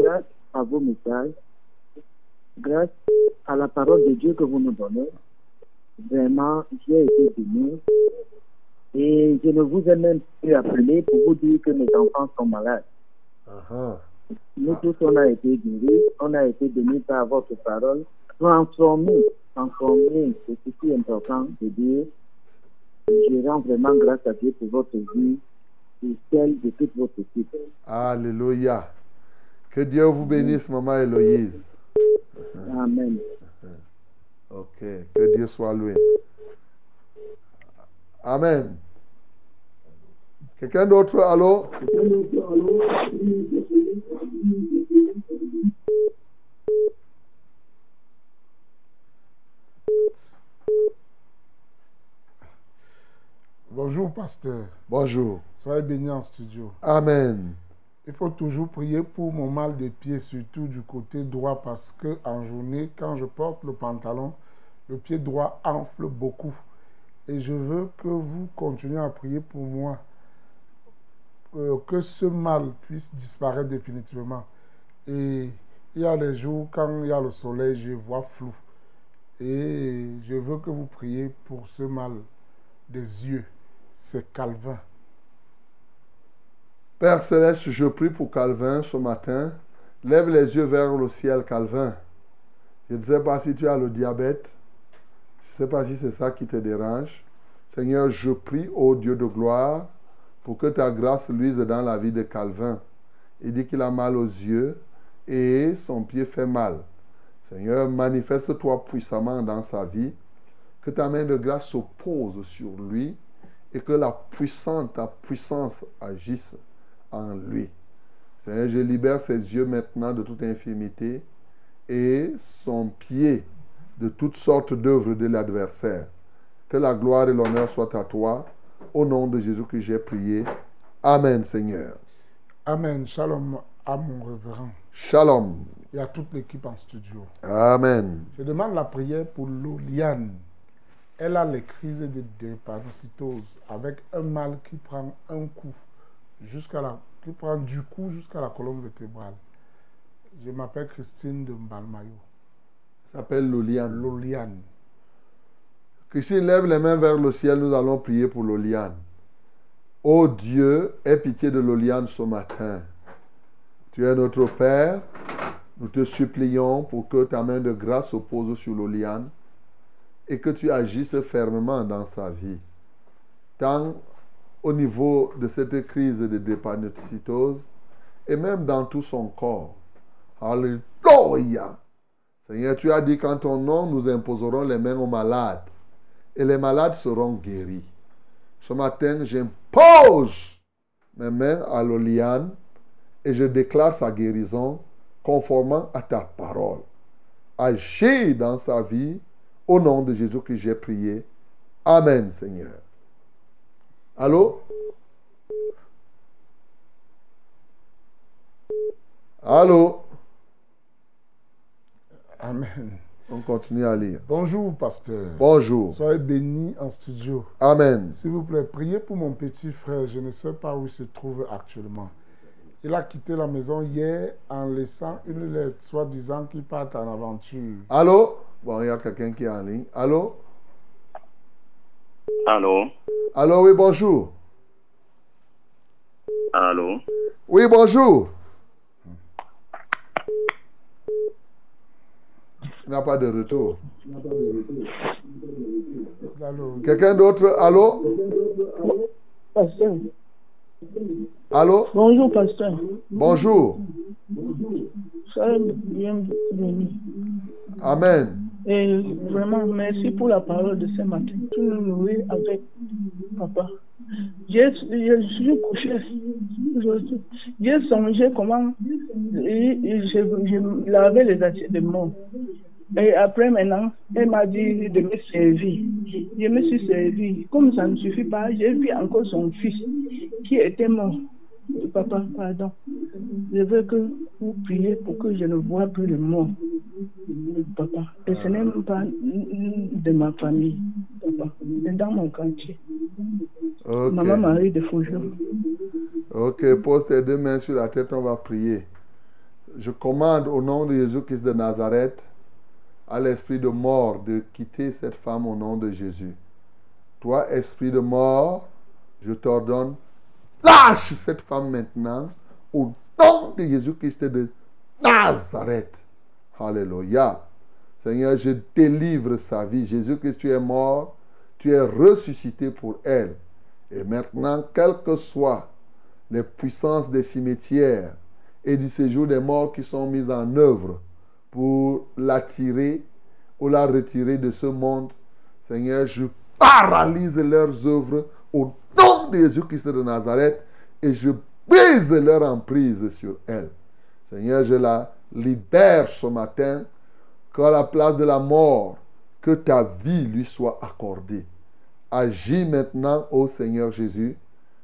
grâce à vos messages, grâce à la parole de Dieu que vous nous donnez, vraiment, j'ai été béni. Et je ne vous ai même plus appelé pour vous dire que mes enfants sont malades. Ah. Nous tous, on a été guéris, on a été bénis par votre parole, transformés, transformés, c'est aussi important de dire. Je rends vraiment grâce à Dieu pour votre vie et celle de toute votre équipe. Alléluia. Que Dieu vous bénisse, maman Héloïse. Amen. Uh-huh. Ok. Que Dieu soit loué. Amen. Quelqu'un d'autre, allô? Bonjour, pasteur. Bonjour. Soyez bénis en studio. Amen. Il faut toujours prier pour mon mal des pieds, surtout du côté droit, parce que en journée, quand je porte le pantalon, le pied droit enfle beaucoup. Et je veux que vous continuiez à prier pour moi, euh, que ce mal puisse disparaître définitivement. Et il y a des jours, quand il y a le soleil, je vois flou. Et je veux que vous priez pour ce mal des yeux. C'est Calvin. Père céleste, je prie pour Calvin ce matin. Lève les yeux vers le ciel, Calvin. Je ne sais pas si tu as le diabète. Je ne sais pas si c'est ça qui te dérange. Seigneur, je prie, ô Dieu de gloire, pour que ta grâce luise dans la vie de Calvin. Il dit qu'il a mal aux yeux et son pied fait mal. Seigneur, manifeste-toi puissamment dans sa vie. Que ta main de grâce se pose sur lui et que la puissante, ta puissance agisse en lui. Seigneur, je libère ses yeux maintenant de toute infirmité et son pied de toutes sortes d'œuvres de l'adversaire. Que la gloire et l'honneur soient à toi. Au nom de Jésus que j'ai prié. Amen, Seigneur. Amen. Shalom à mon révérend Shalom. et à toute l'équipe en studio. Amen. Je demande la prière pour Loliane. Elle a les crises de drépanocytose avec un mal qui prend un coup jusqu'à la qui prend du cou jusqu'à la colonne vertébrale. Je m'appelle Christine de Mbalmayo. S'appelle Loliane. Loliane. Christine, lève les mains vers le ciel. Nous allons prier pour Loliane. Ô Dieu, aie pitié de Loliane ce matin. Tu es notre Père. Nous te supplions pour que ta main de grâce se pose sur Loliane et que tu agisses fermement dans sa vie. Tant au niveau de cette crise de drépanocytose et même dans tout son corps. Alléluia. Seigneur, tu as dit qu'en ton nom, nous imposerons les mains aux malades et les malades seront guéris. Ce matin, j'impose mes mains à Loliane et je déclare sa guérison conformément à ta parole. Agis dans sa vie au nom de Jésus que j'ai prié. Amen, Seigneur. Allô? Allô? Amen. On continue à lire. Bonjour, pasteur. Bonjour. Soyez bénis en studio. Amen. S'il vous plaît, priez pour mon petit frère. Je ne sais pas où il se trouve actuellement. Il a quitté la maison hier en laissant une lettre, soit disant qu'il part en aventure. Allô? Bon, il y a quelqu'un qui est en ligne. Allô? Allô? Allô, oui, bonjour. Allô? Oui, bonjour. Il n'a pas de retour. Allô? Quelqu'un d'autre? Allô? Pasteur. Allô? Bonjour, pasteur. Bonjour. Soyez bienvenue. Amen. Et vraiment, merci pour la parole de ce matin. Tu nous nourris avec papa. J'ai- Je suis couché. J'ai songé comment je, je lavais les assiettes de mort. Et après, maintenant, elle m'a dit de me servir. Je me suis servi. Comme ça ne suffit pas, j'ai vu encore son fils qui était mort. Papa, pardon. Je veux que vous priez pour que je ne vois plus le mort. Papa. Et ce n'est même pas de ma famille. Papa. C'est dans mon quartier. Maman Marie de Fougeau. Ok, pose tes deux mains sur la tête, on va prier. Je commande au nom de Jésus-Christ de Nazareth à l'esprit de mort de quitter cette femme au nom de Jésus. Toi, esprit de mort, je t'ordonne, lâche cette femme maintenant au nom de Jésus-Christ de Nazareth. Alléluia. Seigneur, je délivre sa vie. Jésus-Christ, tu es mort, tu es ressuscité pour elle. Et maintenant, quelles que soient les puissances des cimetières et du séjour des morts qui sont mises en œuvre pour l'attirer ou la retirer de ce monde, Seigneur, je paralyse leurs œuvres au nom de Jésus-Christ de Nazareth et je brise leur emprise sur elle. Seigneur, je la libère ce matin qu'à la place de la mort, que ta vie lui soit accordée. Agis maintenant, ô Seigneur Jésus.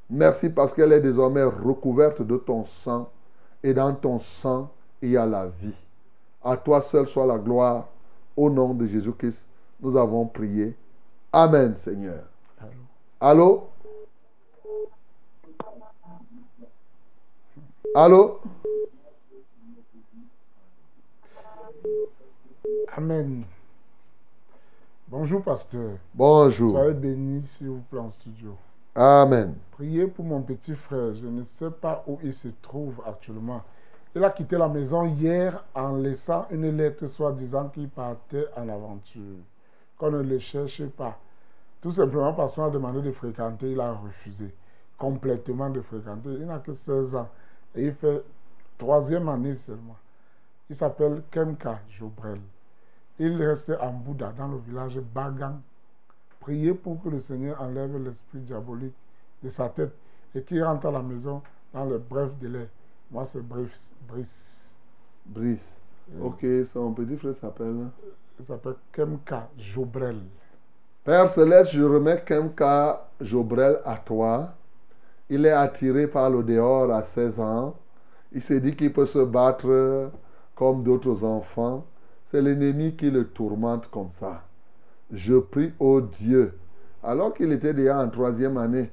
Merci parce qu'elle est désormais recouverte de ton sang. Et dans ton sang, il y a la vie. À toi seul soit la gloire. Au nom de Jésus-Christ, nous avons prié. Amen, Seigneur. Allô? Allô? Amen. Bonjour, pasteur. Bonjour. Soyez bénis, s'il vous plaît, en studio. Amen. Priez pour mon petit frère. Je ne sais pas où il se trouve actuellement. Il a quitté la maison hier en laissant une lettre soi-disant qu'il partait en aventure. Qu'on ne le cherche pas. Tout simplement parce qu'on a demandé de fréquenter, il a refusé. Complètement de fréquenter. Il n'a que 16 ans. Et il fait troisième année seulement. Il s'appelle Kemka Jobrel. Il restait en Bouddha, dans le village Bagang. Priez pour que le Seigneur enlève l'esprit diabolique de sa tête et qu'il rentre à la maison dans le bref délai. Moi, c'est Brice. Brice. Brice. Ok, son petit frère s'appelle? Il s'appelle Kemka Jobrel. Père Céleste, je remets Kemka Jobrel à toi. Il est attiré par le dehors à 16 ans. Il s'est dit qu'il peut se battre comme d'autres enfants. C'est l'ennemi qui le tourmente comme ça. Je prie au Dieu. Alors qu'il était déjà en troisième année,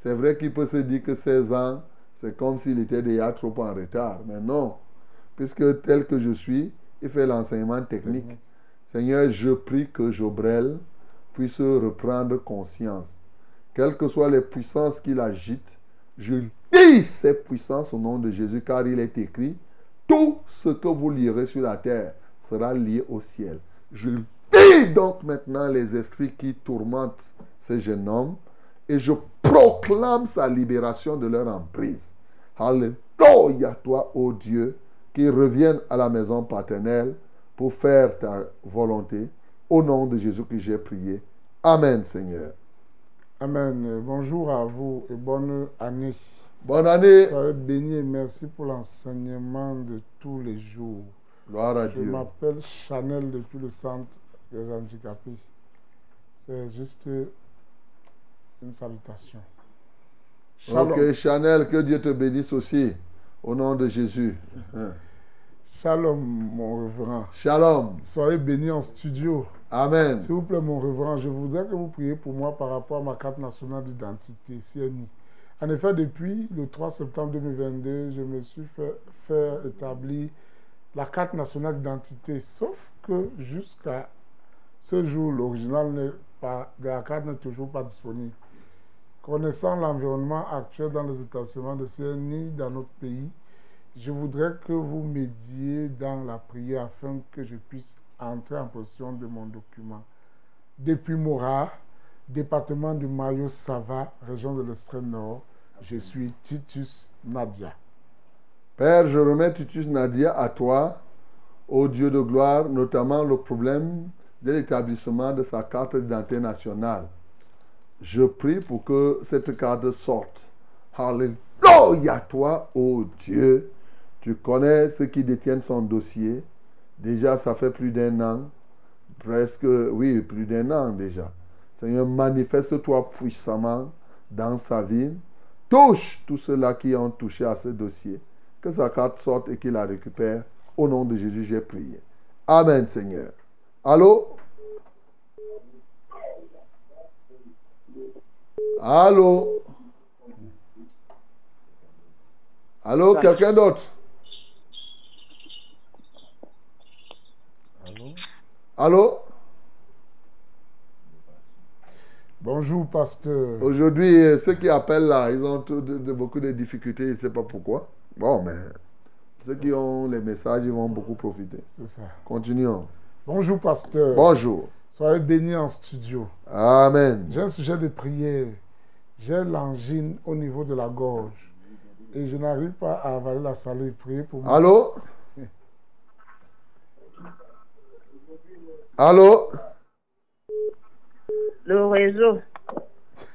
c'est vrai qu'il peut se dire que 16 ans, c'est comme s'il était déjà trop en retard. Mais non, puisque tel que je suis, il fait l'enseignement technique. Seigneur, je prie que Jobrel puisse reprendre conscience. Quelles que soient les puissances qu'il agite, je dis ces puissances au nom de Jésus, car il est écrit, tout ce que vous lirez sur la terre sera lié au ciel. Je dis donc maintenant les esprits qui tourmentent ce jeune homme et je proclame sa libération de leur emprise. Alléluia, toi, ô Dieu, qui revienne à la maison paternelle pour faire ta volonté. Au nom de Jésus que j'ai prié. Amen, Seigneur. Amen. Bonjour à vous et bonne année. Bonne année. Soyez bénis et merci pour l'enseignement de tous les jours. Gloire à Je Dieu. m'appelle Chanel depuis le centre des handicapés. C'est juste une salutation. Shalom. Ok, Chanel, que Dieu te bénisse aussi. Au nom de Jésus. Shalom, mon révérend. Shalom. Soyez bénis en studio. Amen. S'il vous plaît, mon révérend, je voudrais que vous priez pour moi par rapport à ma carte nationale d'identité, CNI. En effet, depuis le 3 septembre 2022, je me suis fait faire établir la carte nationale d'identité, sauf que jusqu'à ce jour, l'original de la carte n'est toujours pas disponible. Connaissant l'environnement actuel dans les établissements de CNI dans notre pays, je voudrais que vous m'aidiez dans la prière afin que je puisse entrer en possession de mon document. Depuis Mora, département du Mayo Sava, région de l'extrême nord, je suis Titus Nadia. Père, je remets Titus Nadia à toi, ô Dieu de gloire, notamment le problème de l'établissement de sa carte d'identité nationale. Je prie pour que cette carte sorte. Alléluia, toi, ô Dieu. Tu connais ceux qui détiennent son dossier. Déjà, ça fait plus d'un an. Presque, oui, plus d'un an déjà. Seigneur, manifeste-toi puissamment dans sa vie. Touche tous ceux-là qui ont touché à ce dossier. Que sa carte sorte et qu'il la récupère. Au nom de Jésus, j'ai prié. Amen, Seigneur. Allô? Allô? Allô, quelqu'un d'autre? Allô? Allô? Bonjour, pasteur. Aujourd'hui, euh, ceux qui appellent là, ils ont tout de- de- beaucoup de difficultés, je ne sais pas pourquoi. Bon, mais ceux qui ont les messages, ils vont beaucoup profiter. C'est ça. Continuons. Bonjour, pasteur. Bonjour. Soyez bénis en studio. Amen. J'ai un sujet de prière. J'ai l'angine au niveau de la gorge. Et je n'arrive pas à avaler la salée. Priez pour moi. Allô? Allô? Le réseau.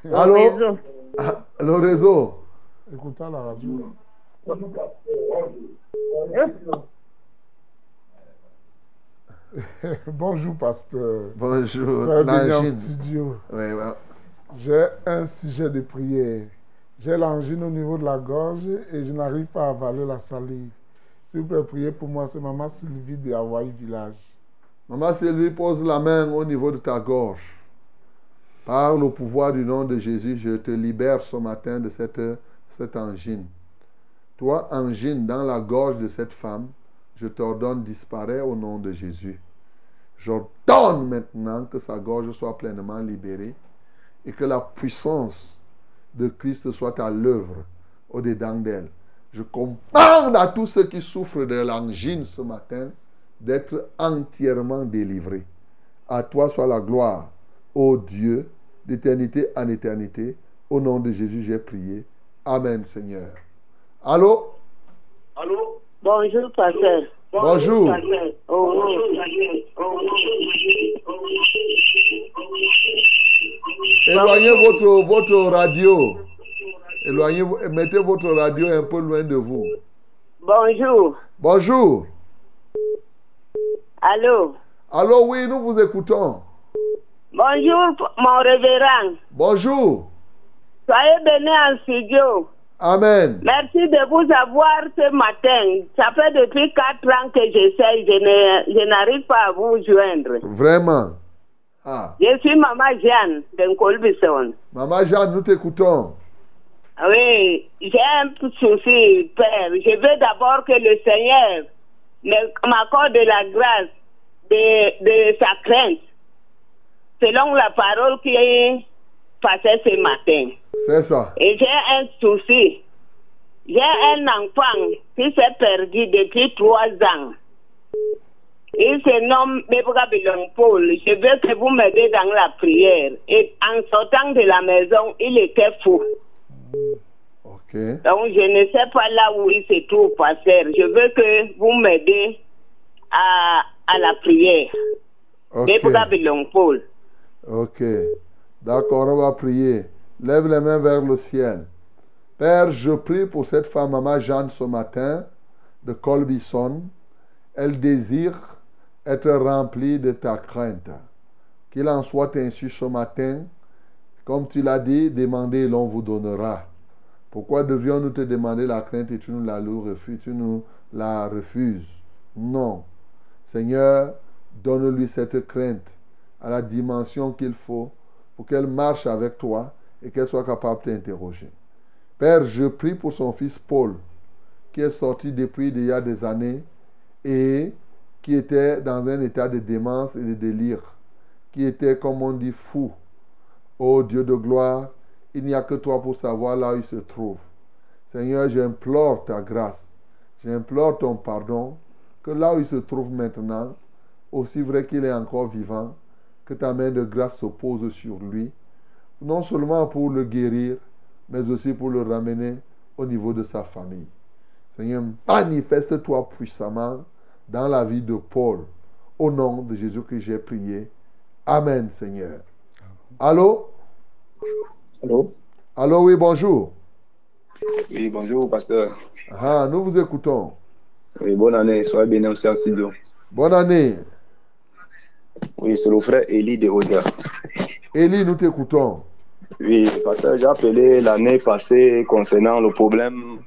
Le Allô? réseau. Ah, Le réseau. Écoutez la radio. (laughs) Bonjour, pasteur. Bonjour. Soyez en L'angine. studio. Ouais, ouais. J'ai un sujet de prière. J'ai l'angine au niveau de la gorge et je n'arrive pas à avaler la salive. S'il vous plaît, priez pour moi. C'est maman Sylvie de Hawaii Village. Maman Sylvie, pose la main au niveau de ta gorge. Par le pouvoir du nom de Jésus, je te libère ce matin de cette, cette angine. Toi, angine dans la gorge de cette femme, je t'ordonne disparaître au nom de Jésus. J'ordonne maintenant que sa gorge soit pleinement libérée et que la puissance de Christ soit à l'œuvre au-dedans d'elle. Je commande à tous ceux qui souffrent de l'angine ce matin d'être entièrement délivrés. À toi soit la gloire, ô Dieu, d'éternité en éternité. Au nom de Jésus, j'ai prié. Amen, Seigneur. Allô? Allô? Bonjour, pasteur. Bonjour. Éloignez votre, votre radio. Éloignez, mettez votre radio un peu loin de vous. Bonjour. Bonjour. Allô? Allô, oui, nous vous écoutons. Bonjour, mon révérend. Bonjour. Soyez bénis en studio. Amen. Merci de vous avoir ce matin. Ça fait depuis quatre ans que j'essaye. Je ne- je n'arrive pas à vous joindre. Vraiment. Ah. Je suis Maman Jeanne de. Maman Jeanne, nous t'écoutons. Oui, j'ai un petit souci, Père. Je veux d'abord que le Seigneur m'accorde la grâce de, de sa crainte, selon la parole qui est passée ce matin. C'est ça. Et j'ai un souci. J'ai un enfant qui s'est perdu depuis trois ans. Il se nomme Bebra Bilon Paul. Je veux que vous m'aidez dans la prière. Et en sortant de la maison, il était fou. Donc, je ne sais pas là où il se trouve, pasteur. Je veux que vous m'aidez à, à la prière. Ok. Ok. D'accord, on va prier. Lève les mains vers le ciel. Père, je prie pour cette femme, Maman Jeanne, ce matin, de Colbison. Elle désire être remplie de ta crainte. Qu'il en soit ainsi ce matin. Comme tu l'as dit, demandez et l'on vous donnera. Pourquoi devrions-nous te demander la crainte et tu nous la refuses, tu nous la refuses? Non. Seigneur, donne-lui cette crainte à la dimension qu'il faut pour qu'elle marche avec toi et qu'elle soit capable de t'interroger. Père, je prie pour son fils Paul, qui est sorti depuis il y a des années et qui était dans un état de démence et de délire, qui était, comme on dit, fou. Ô Dieu de gloire, il n'y a que toi pour savoir là où il se trouve. Seigneur, j'implore ta grâce, j'implore ton pardon, que là où il se trouve maintenant, aussi vrai qu'il est encore vivant, que ta main de grâce se pose sur lui, non seulement pour le guérir, mais aussi pour le ramener au niveau de sa famille. Seigneur, manifeste-toi puissamment dans la vie de Paul. Au nom de Jésus que j'ai prié. Amen, Seigneur. Allô? Allô? Allô, oui, bonjour. Oui, bonjour, pasteur. Ah, nous vous écoutons. Oui, bonne année. Soyez bénis aussi en studio. Bonne année. Oui, c'est le frère Élie de Oda. Élie, nous t'écoutons. Oui, pasteur, j'ai appelé l'année passée concernant le problème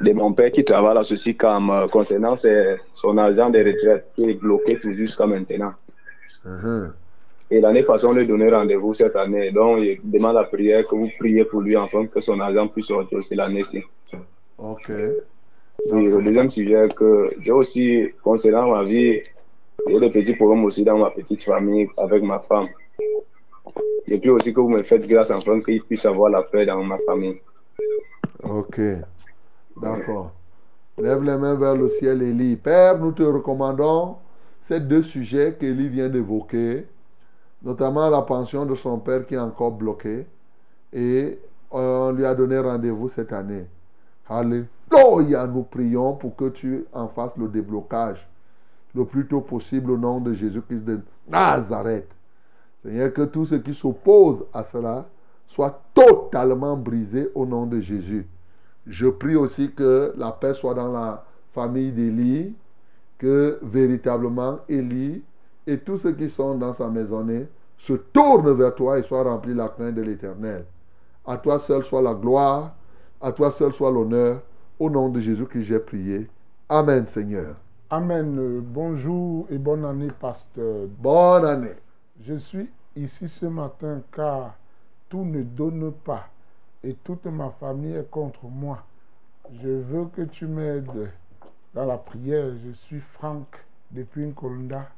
de mon père qui travaille à ceci comme euh, concernant ses- son argent de retraite qui est bloqué tout jusqu'à maintenant. Mhm. Et l'année passée, on lui a donné rendez-vous cette année. Donc, il demande la prière que vous priez pour lui afin que son argent puisse sortir aussi l'année-ci. Ok. Le deuxième sujet que j'ai aussi, concernant ma vie, j'ai des petits problèmes aussi dans ma petite famille avec ma femme. Et puis aussi que vous me faites grâce afin qu'il puisse avoir la paix dans ma famille. Ok. D'accord. Lève les mains vers le ciel, Élie. Père, nous te recommandons ces deux sujets qu'Élie vient d'évoquer, notamment la pension de son père qui est encore bloquée, et on lui a donné rendez-vous cette année. Alléluia, nous prions pour que tu en fasses le déblocage le plus tôt possible au nom de Jésus-Christ de Nazareth. Seigneur, que tout ce qui s'oppose à cela soit totalement brisé au nom de Jésus. Je prie aussi que la paix soit dans la famille d'Élie, que véritablement Élie et tous ceux qui sont dans sa maisonnée se tourne vers toi et soit rempli la crainte de l'Éternel. À toi seul soit la gloire, à toi seul soit l'honneur. Au nom de Jésus que j'ai prié. Amen, Seigneur. Amen. Bonjour et bonne année, pasteur. Bonne année. Je suis ici ce matin car tout ne donne pas et toute ma famille est contre moi. Je veux que tu m'aides dans la prière. Je suis Franck depuis Nkolunda.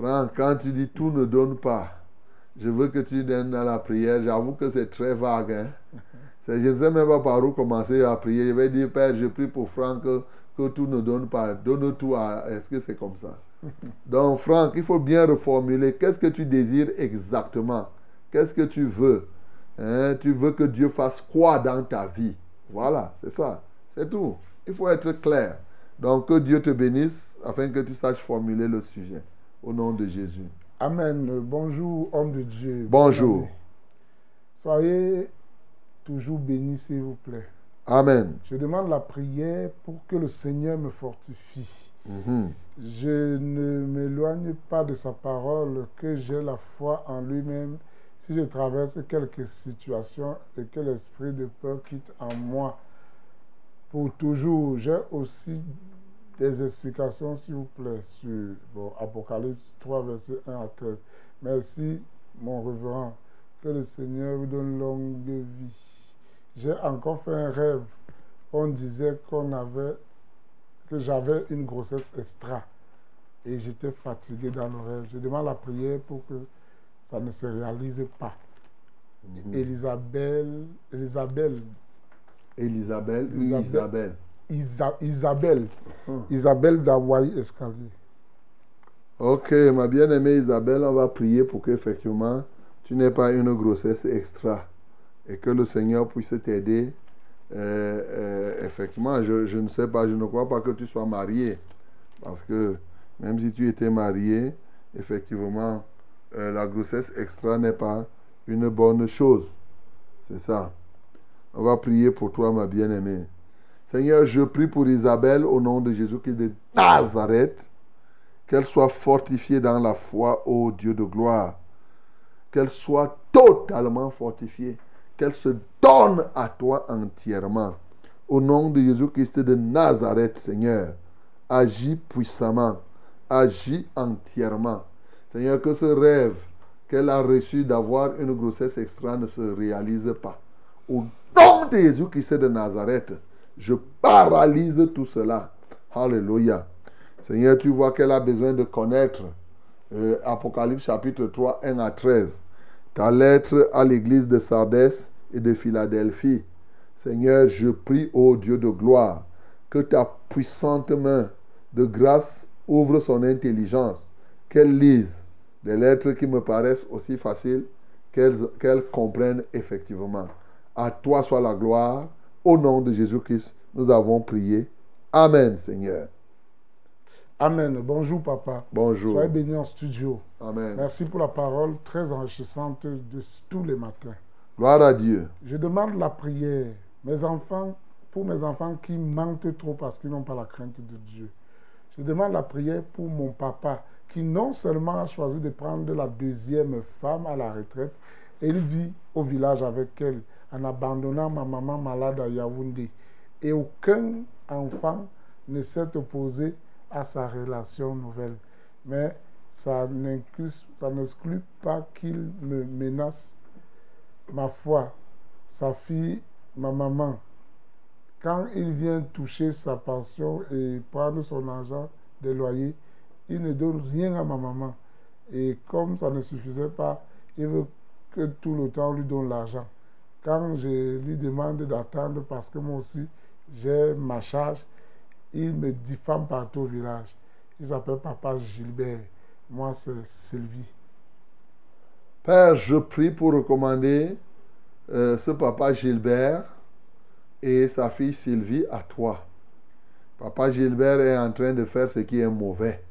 Franck, quand tu dis tout ne donne pas, je veux que tu donnes dans la prière. J'avoue que c'est très vague. hein. Je ne sais même pas par où commencer à prier. Je vais dire, Père, je prie pour Franck que, que tout ne donne pas. Donne tout à. Est-ce que c'est comme ça? (laughs) Donc, Franck, il faut bien reformuler. Qu'est-ce que tu désires exactement? Qu'est-ce que tu veux? Hein, Tu veux que Dieu fasse quoi dans ta vie? Voilà, c'est ça. C'est tout. Il faut être clair. Donc, que Dieu te bénisse afin que tu saches formuler le sujet. Au nom de Jésus. Amen. Bonjour, homme de Dieu. Bonjour. Soyez toujours bénis, s'il vous plaît. Amen. Je demande la prière pour que le Seigneur me fortifie. Mhm. Je ne m'éloigne pas de sa parole, que j'ai la foi en lui-même si je traverse quelques situations et que l'esprit de peur quitte en moi. Pour toujours, j'ai aussi des explications, s'il vous plaît, sur bon, Apocalypse 3, verset 1 à 13. Merci, mon révérend. Que le Seigneur vous donne longue vie. J'ai encore fait un rêve. On disait qu'on avait que j'avais une grossesse extra et j'étais fatigué dans le rêve. Je demande la prière pour que ça ne se réalise pas. Elisabeth, Elisabeth, Elisabeth ou Isabelle. Isabelle Isa- Isabelle. Isabelle d'Hawaï Escalier. Ok, ma bien-aimée Isabelle, on va prier pour qu'effectivement, tu n'aies pas une grossesse extra et que le Seigneur puisse t'aider. Euh, euh, effectivement, je, je ne sais pas, je ne crois pas que tu sois marié. Parce que même si tu étais marié, effectivement, euh, la grossesse extra n'est pas une bonne chose. C'est ça. On va prier pour toi, ma bien-aimée. Seigneur, je prie pour Isabelle au nom de Jésus-Christ de Nazareth qu'elle soit fortifiée dans la foi, ô Dieu de gloire. Qu'elle soit totalement fortifiée. Qu'elle se donne à toi entièrement. Au nom de Jésus-Christ de Nazareth, Seigneur, agis puissamment. Agis entièrement. Seigneur, que ce rêve qu'elle a reçu d'avoir une grossesse extra ne se réalise pas. Au nom de Jésus-Christ de Nazareth, je paralyse tout cela. Alléluia. Seigneur, tu vois qu'elle a besoin de connaître euh, Apocalypse chapitre 3, 1 à 13. Ta lettre à l'église de Sardès et de Philadelphie. Seigneur, je prie, ô Dieu de gloire, que ta puissante main de grâce ouvre son intelligence, qu'elle lise des lettres qui me paraissent aussi faciles, qu'elle qu'elle comprenne effectivement. À toi soit la gloire. Au nom de Jésus-Christ, nous avons prié. Amen, Seigneur. Amen. Bonjour, papa. Bonjour. Soyez bénis en studio. Amen. Merci pour la parole très enrichissante de tous les matins. Gloire à Dieu. Je demande la prière. Mes enfants, pour mes enfants qui mentent trop parce qu'ils n'ont pas la crainte de Dieu. Je demande la prière pour mon papa qui non seulement a choisi de prendre la deuxième femme à la retraite, et il vit au village avec elle en abandonnant ma maman malade à Yaoundé. Et aucun enfant ne s'est opposé à sa relation nouvelle. Mais ça n'exclut pas qu'il me menace ma foi, sa fille, ma maman. Quand il vient toucher sa pension et prendre son argent de loyer, il ne donne rien à ma maman. Et comme ça ne suffisait pas, il veut que tout le temps on lui donne l'argent. Quand je lui demande d'attendre parce que moi aussi j'ai ma charge, il me diffame partout au village. Il s'appelle Papa Gilbert. Moi, c'est Sylvie. Père, je prie pour recommander euh, ce papa Gilbert et sa fille Sylvie à toi. Papa Gilbert est en train de faire ce qui est mauvais.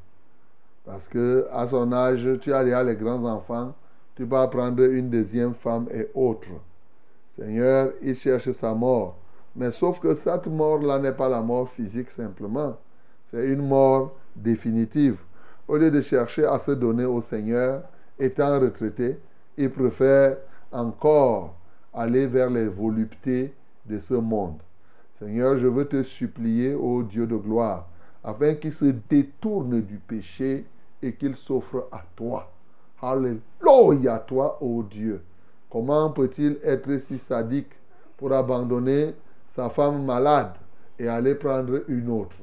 Parce que à son âge, tu as déjà les grands enfants, tu vas prendre une deuxième femme et autre. Seigneur, il cherche sa mort. Mais sauf que cette mort-là n'est pas la mort physique simplement. C'est une mort définitive. au lieu de chercher à se donner au Seigneur, étant retraité, il préfère encore aller vers les voluptés de ce monde. Seigneur, je veux te supplier, ô Dieu de gloire, afin qu'il se détourne du péché et qu'il s'offre à toi. Alléluia, toi, ô Dieu. Comment peut-il être si sadique pour abandonner sa femme malade et aller prendre une autre?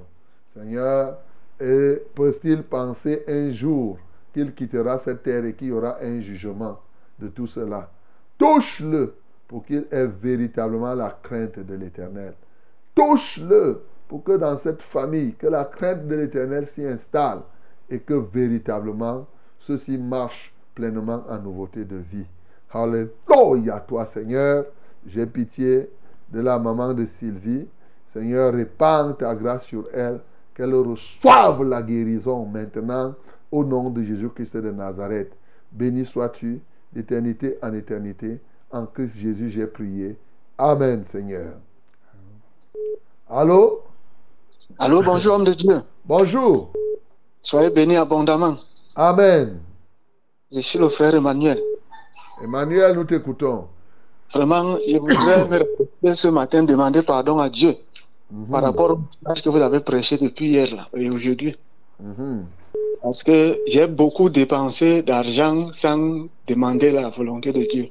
Seigneur, et peut-il penser un jour qu'il quittera cette terre et qu'il y aura un jugement de tout cela? Touche-le pour qu'il ait véritablement la crainte de l'Éternel. Touche-le pour que dans cette famille, que la crainte de l'Éternel s'y installe et que véritablement ceci marche pleinement en nouveauté de vie. Alléluia, toi Seigneur. J'ai pitié de la maman de Sylvie. Seigneur, répands ta grâce sur elle, qu'elle reçoive la guérison maintenant au nom de Jésus-Christ de Nazareth. Béni sois-tu d'éternité en éternité. En Christ Jésus, j'ai prié. Amen, Seigneur. Allô? Allô, bonjour, homme de Dieu. Bonjour. Soyez bénis abondamment. Amen. Je suis le frère Emmanuel. Emmanuel, nous t'écoutons. Vraiment, je voudrais me répéter ce matin demander pardon à Dieu par rapport au message que vous avez prêché depuis hier là, et aujourd'hui. Mhm. Parce que j'ai beaucoup dépensé d'argent sans demander la volonté de Dieu.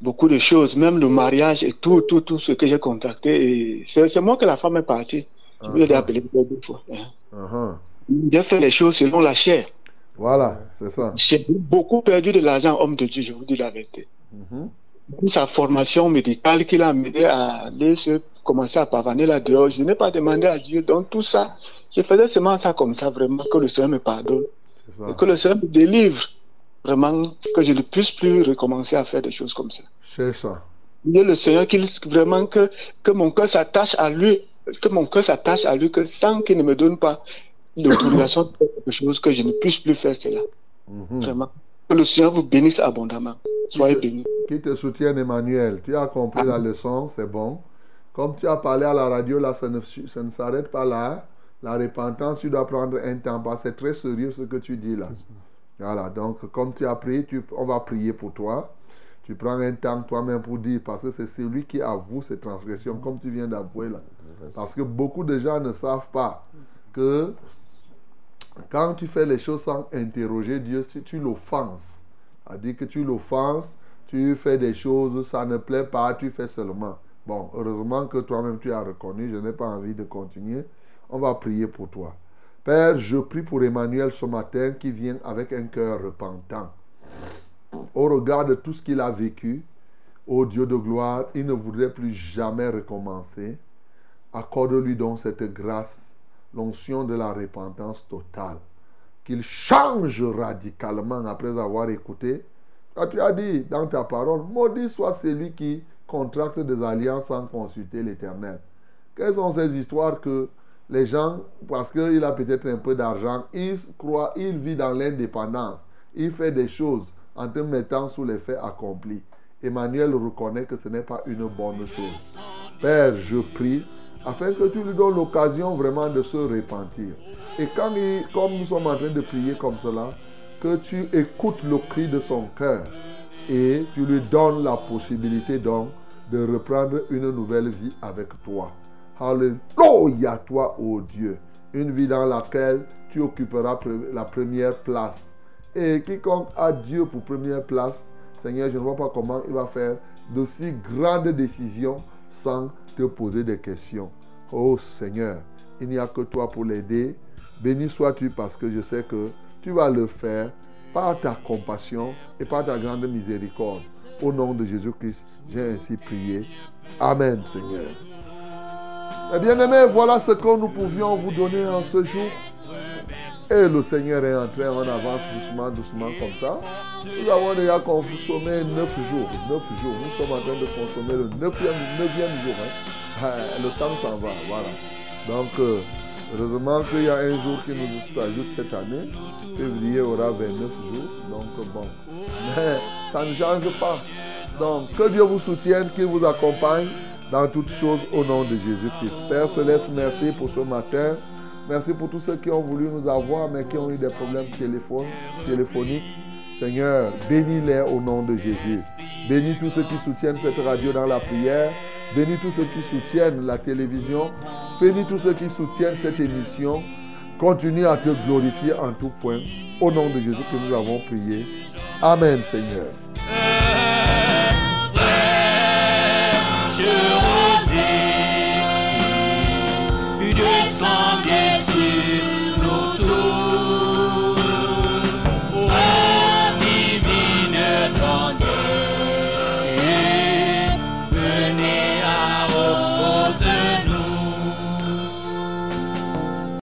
Beaucoup de choses, même le mariage et tout, tout, tout ce que j'ai contacté. C'est moi que la femme est partie. Je lui ai appelé deux fois. hein. J'ai fait les choses selon la chair. Voilà, c'est ça. J'ai beaucoup perdu de l'argent, homme de Dieu, je vous dis la vérité. Mhm. Sa formation médicale qui l'a amené à aller se commencer à pavaner là dehors, je n'ai pas demandé à Dieu. Donc tout ça, je faisais seulement ça comme ça, vraiment, que le Seigneur me pardonne. Et que le Seigneur me délivre, vraiment, que je ne puisse plus recommencer à faire des choses comme ça. C'est ça. Priez le Seigneur qu'il vraiment que, que mon cœur s'attache à lui, que mon cœur s'attache à lui, que sans qu'il ne me donne pas l'autorisation de quelque chose, que je ne puisse plus faire cela. Mhm. Vraiment. Que le Seigneur vous bénisse abondamment. Soyez bénis. Qui te soutienne, Emmanuel. Tu as compris la leçon, c'est bon. Comme tu as parlé à la radio, là, ça ne, ça ne s'arrête pas là. La repentance, tu dois prendre un temps. parce que C'est très sérieux ce que tu dis là. Voilà, donc comme tu as pris, tu- on va prier pour toi. Tu prends un temps toi-même pour dire, parce que c'est celui qui avoue ses transgressions, comme tu viens d'avouer là. Parce que beaucoup de gens ne savent pas que quand tu fais les choses sans interroger Dieu, si tu l'offenses, c'est-à-dire que tu l'offenses, tu fais des choses, ça ne plaît pas, tu fais seulement. Bon, heureusement que toi-même tu as reconnu, je n'ai pas envie de continuer. On va prier pour toi. Père, je prie pour Emmanuel ce matin qui vient avec un cœur repentant. Au regard de tout ce qu'il a vécu, ô Dieu de gloire, il ne voudrait plus jamais recommencer. Accorde-lui donc cette grâce, l'onction de la repentance totale. Qu'il change radicalement après avoir écouté. Quand tu as dit dans ta parole, maudit soit celui qui contracte des alliances sans consulter l'Éternel. Quelles sont ces histoires que les gens, parce qu'il a peut-être un peu d'argent, il croit, il vit dans l'indépendance. Il fait des choses en te mettant sous les faits accomplis. Emmanuel reconnaît que ce n'est pas une bonne chose. Père, je prie afin que tu lui donnes l'occasion vraiment de se repentir. Et quand comme nous sommes en train de prier comme cela, que tu écoutes le cri de son cœur et tu lui donnes la possibilité donc de reprendre une nouvelle vie avec toi. Alléluia toi, ô Dieu. Une vie dans laquelle tu occuperas la première place. Et quiconque a Dieu pour première place, Seigneur, je ne vois pas comment il va faire d'aussi grandes décisions sans te poser des questions. Oh Seigneur, il n'y a que toi pour l'aider. Béni sois-tu parce que je sais que tu vas le faire par ta compassion et par ta grande miséricorde. Au nom de Jésus-Christ, j'ai ainsi prié. Amen, Seigneur. Eh bien aimés, voilà ce que nous pouvions vous donner en ce jour. Et le Seigneur est entré, on avance doucement, doucement comme ça. Nous avons déjà consommé neuf jours. Neuf jours. Nous sommes en train de consommer le neuvième, neuvième jour. hein. Ah, Le temps s'en va, voilà. Donc, euh, heureusement qu'il y a un jour qui nous ajoute cette année. Février aura 29 jours. Donc, bon. Mais ça ne change pas. Donc, que Dieu vous soutienne, qu'il vous accompagne dans toutes choses au nom de Jésus-Christ. Père Céleste, merci pour ce matin. Merci pour tous ceux qui ont voulu nous avoir, mais qui ont eu des problèmes téléphoniques. Seigneur, bénis-les au nom de Jésus. Bénis tous ceux qui soutiennent cette radio dans la prière. Bénis tous ceux qui soutiennent la télévision. Bénis tous ceux qui soutiennent cette émission. Continue à te glorifier en tout point. Au nom de Jésus que nous avons prié. Amen, Seigneur.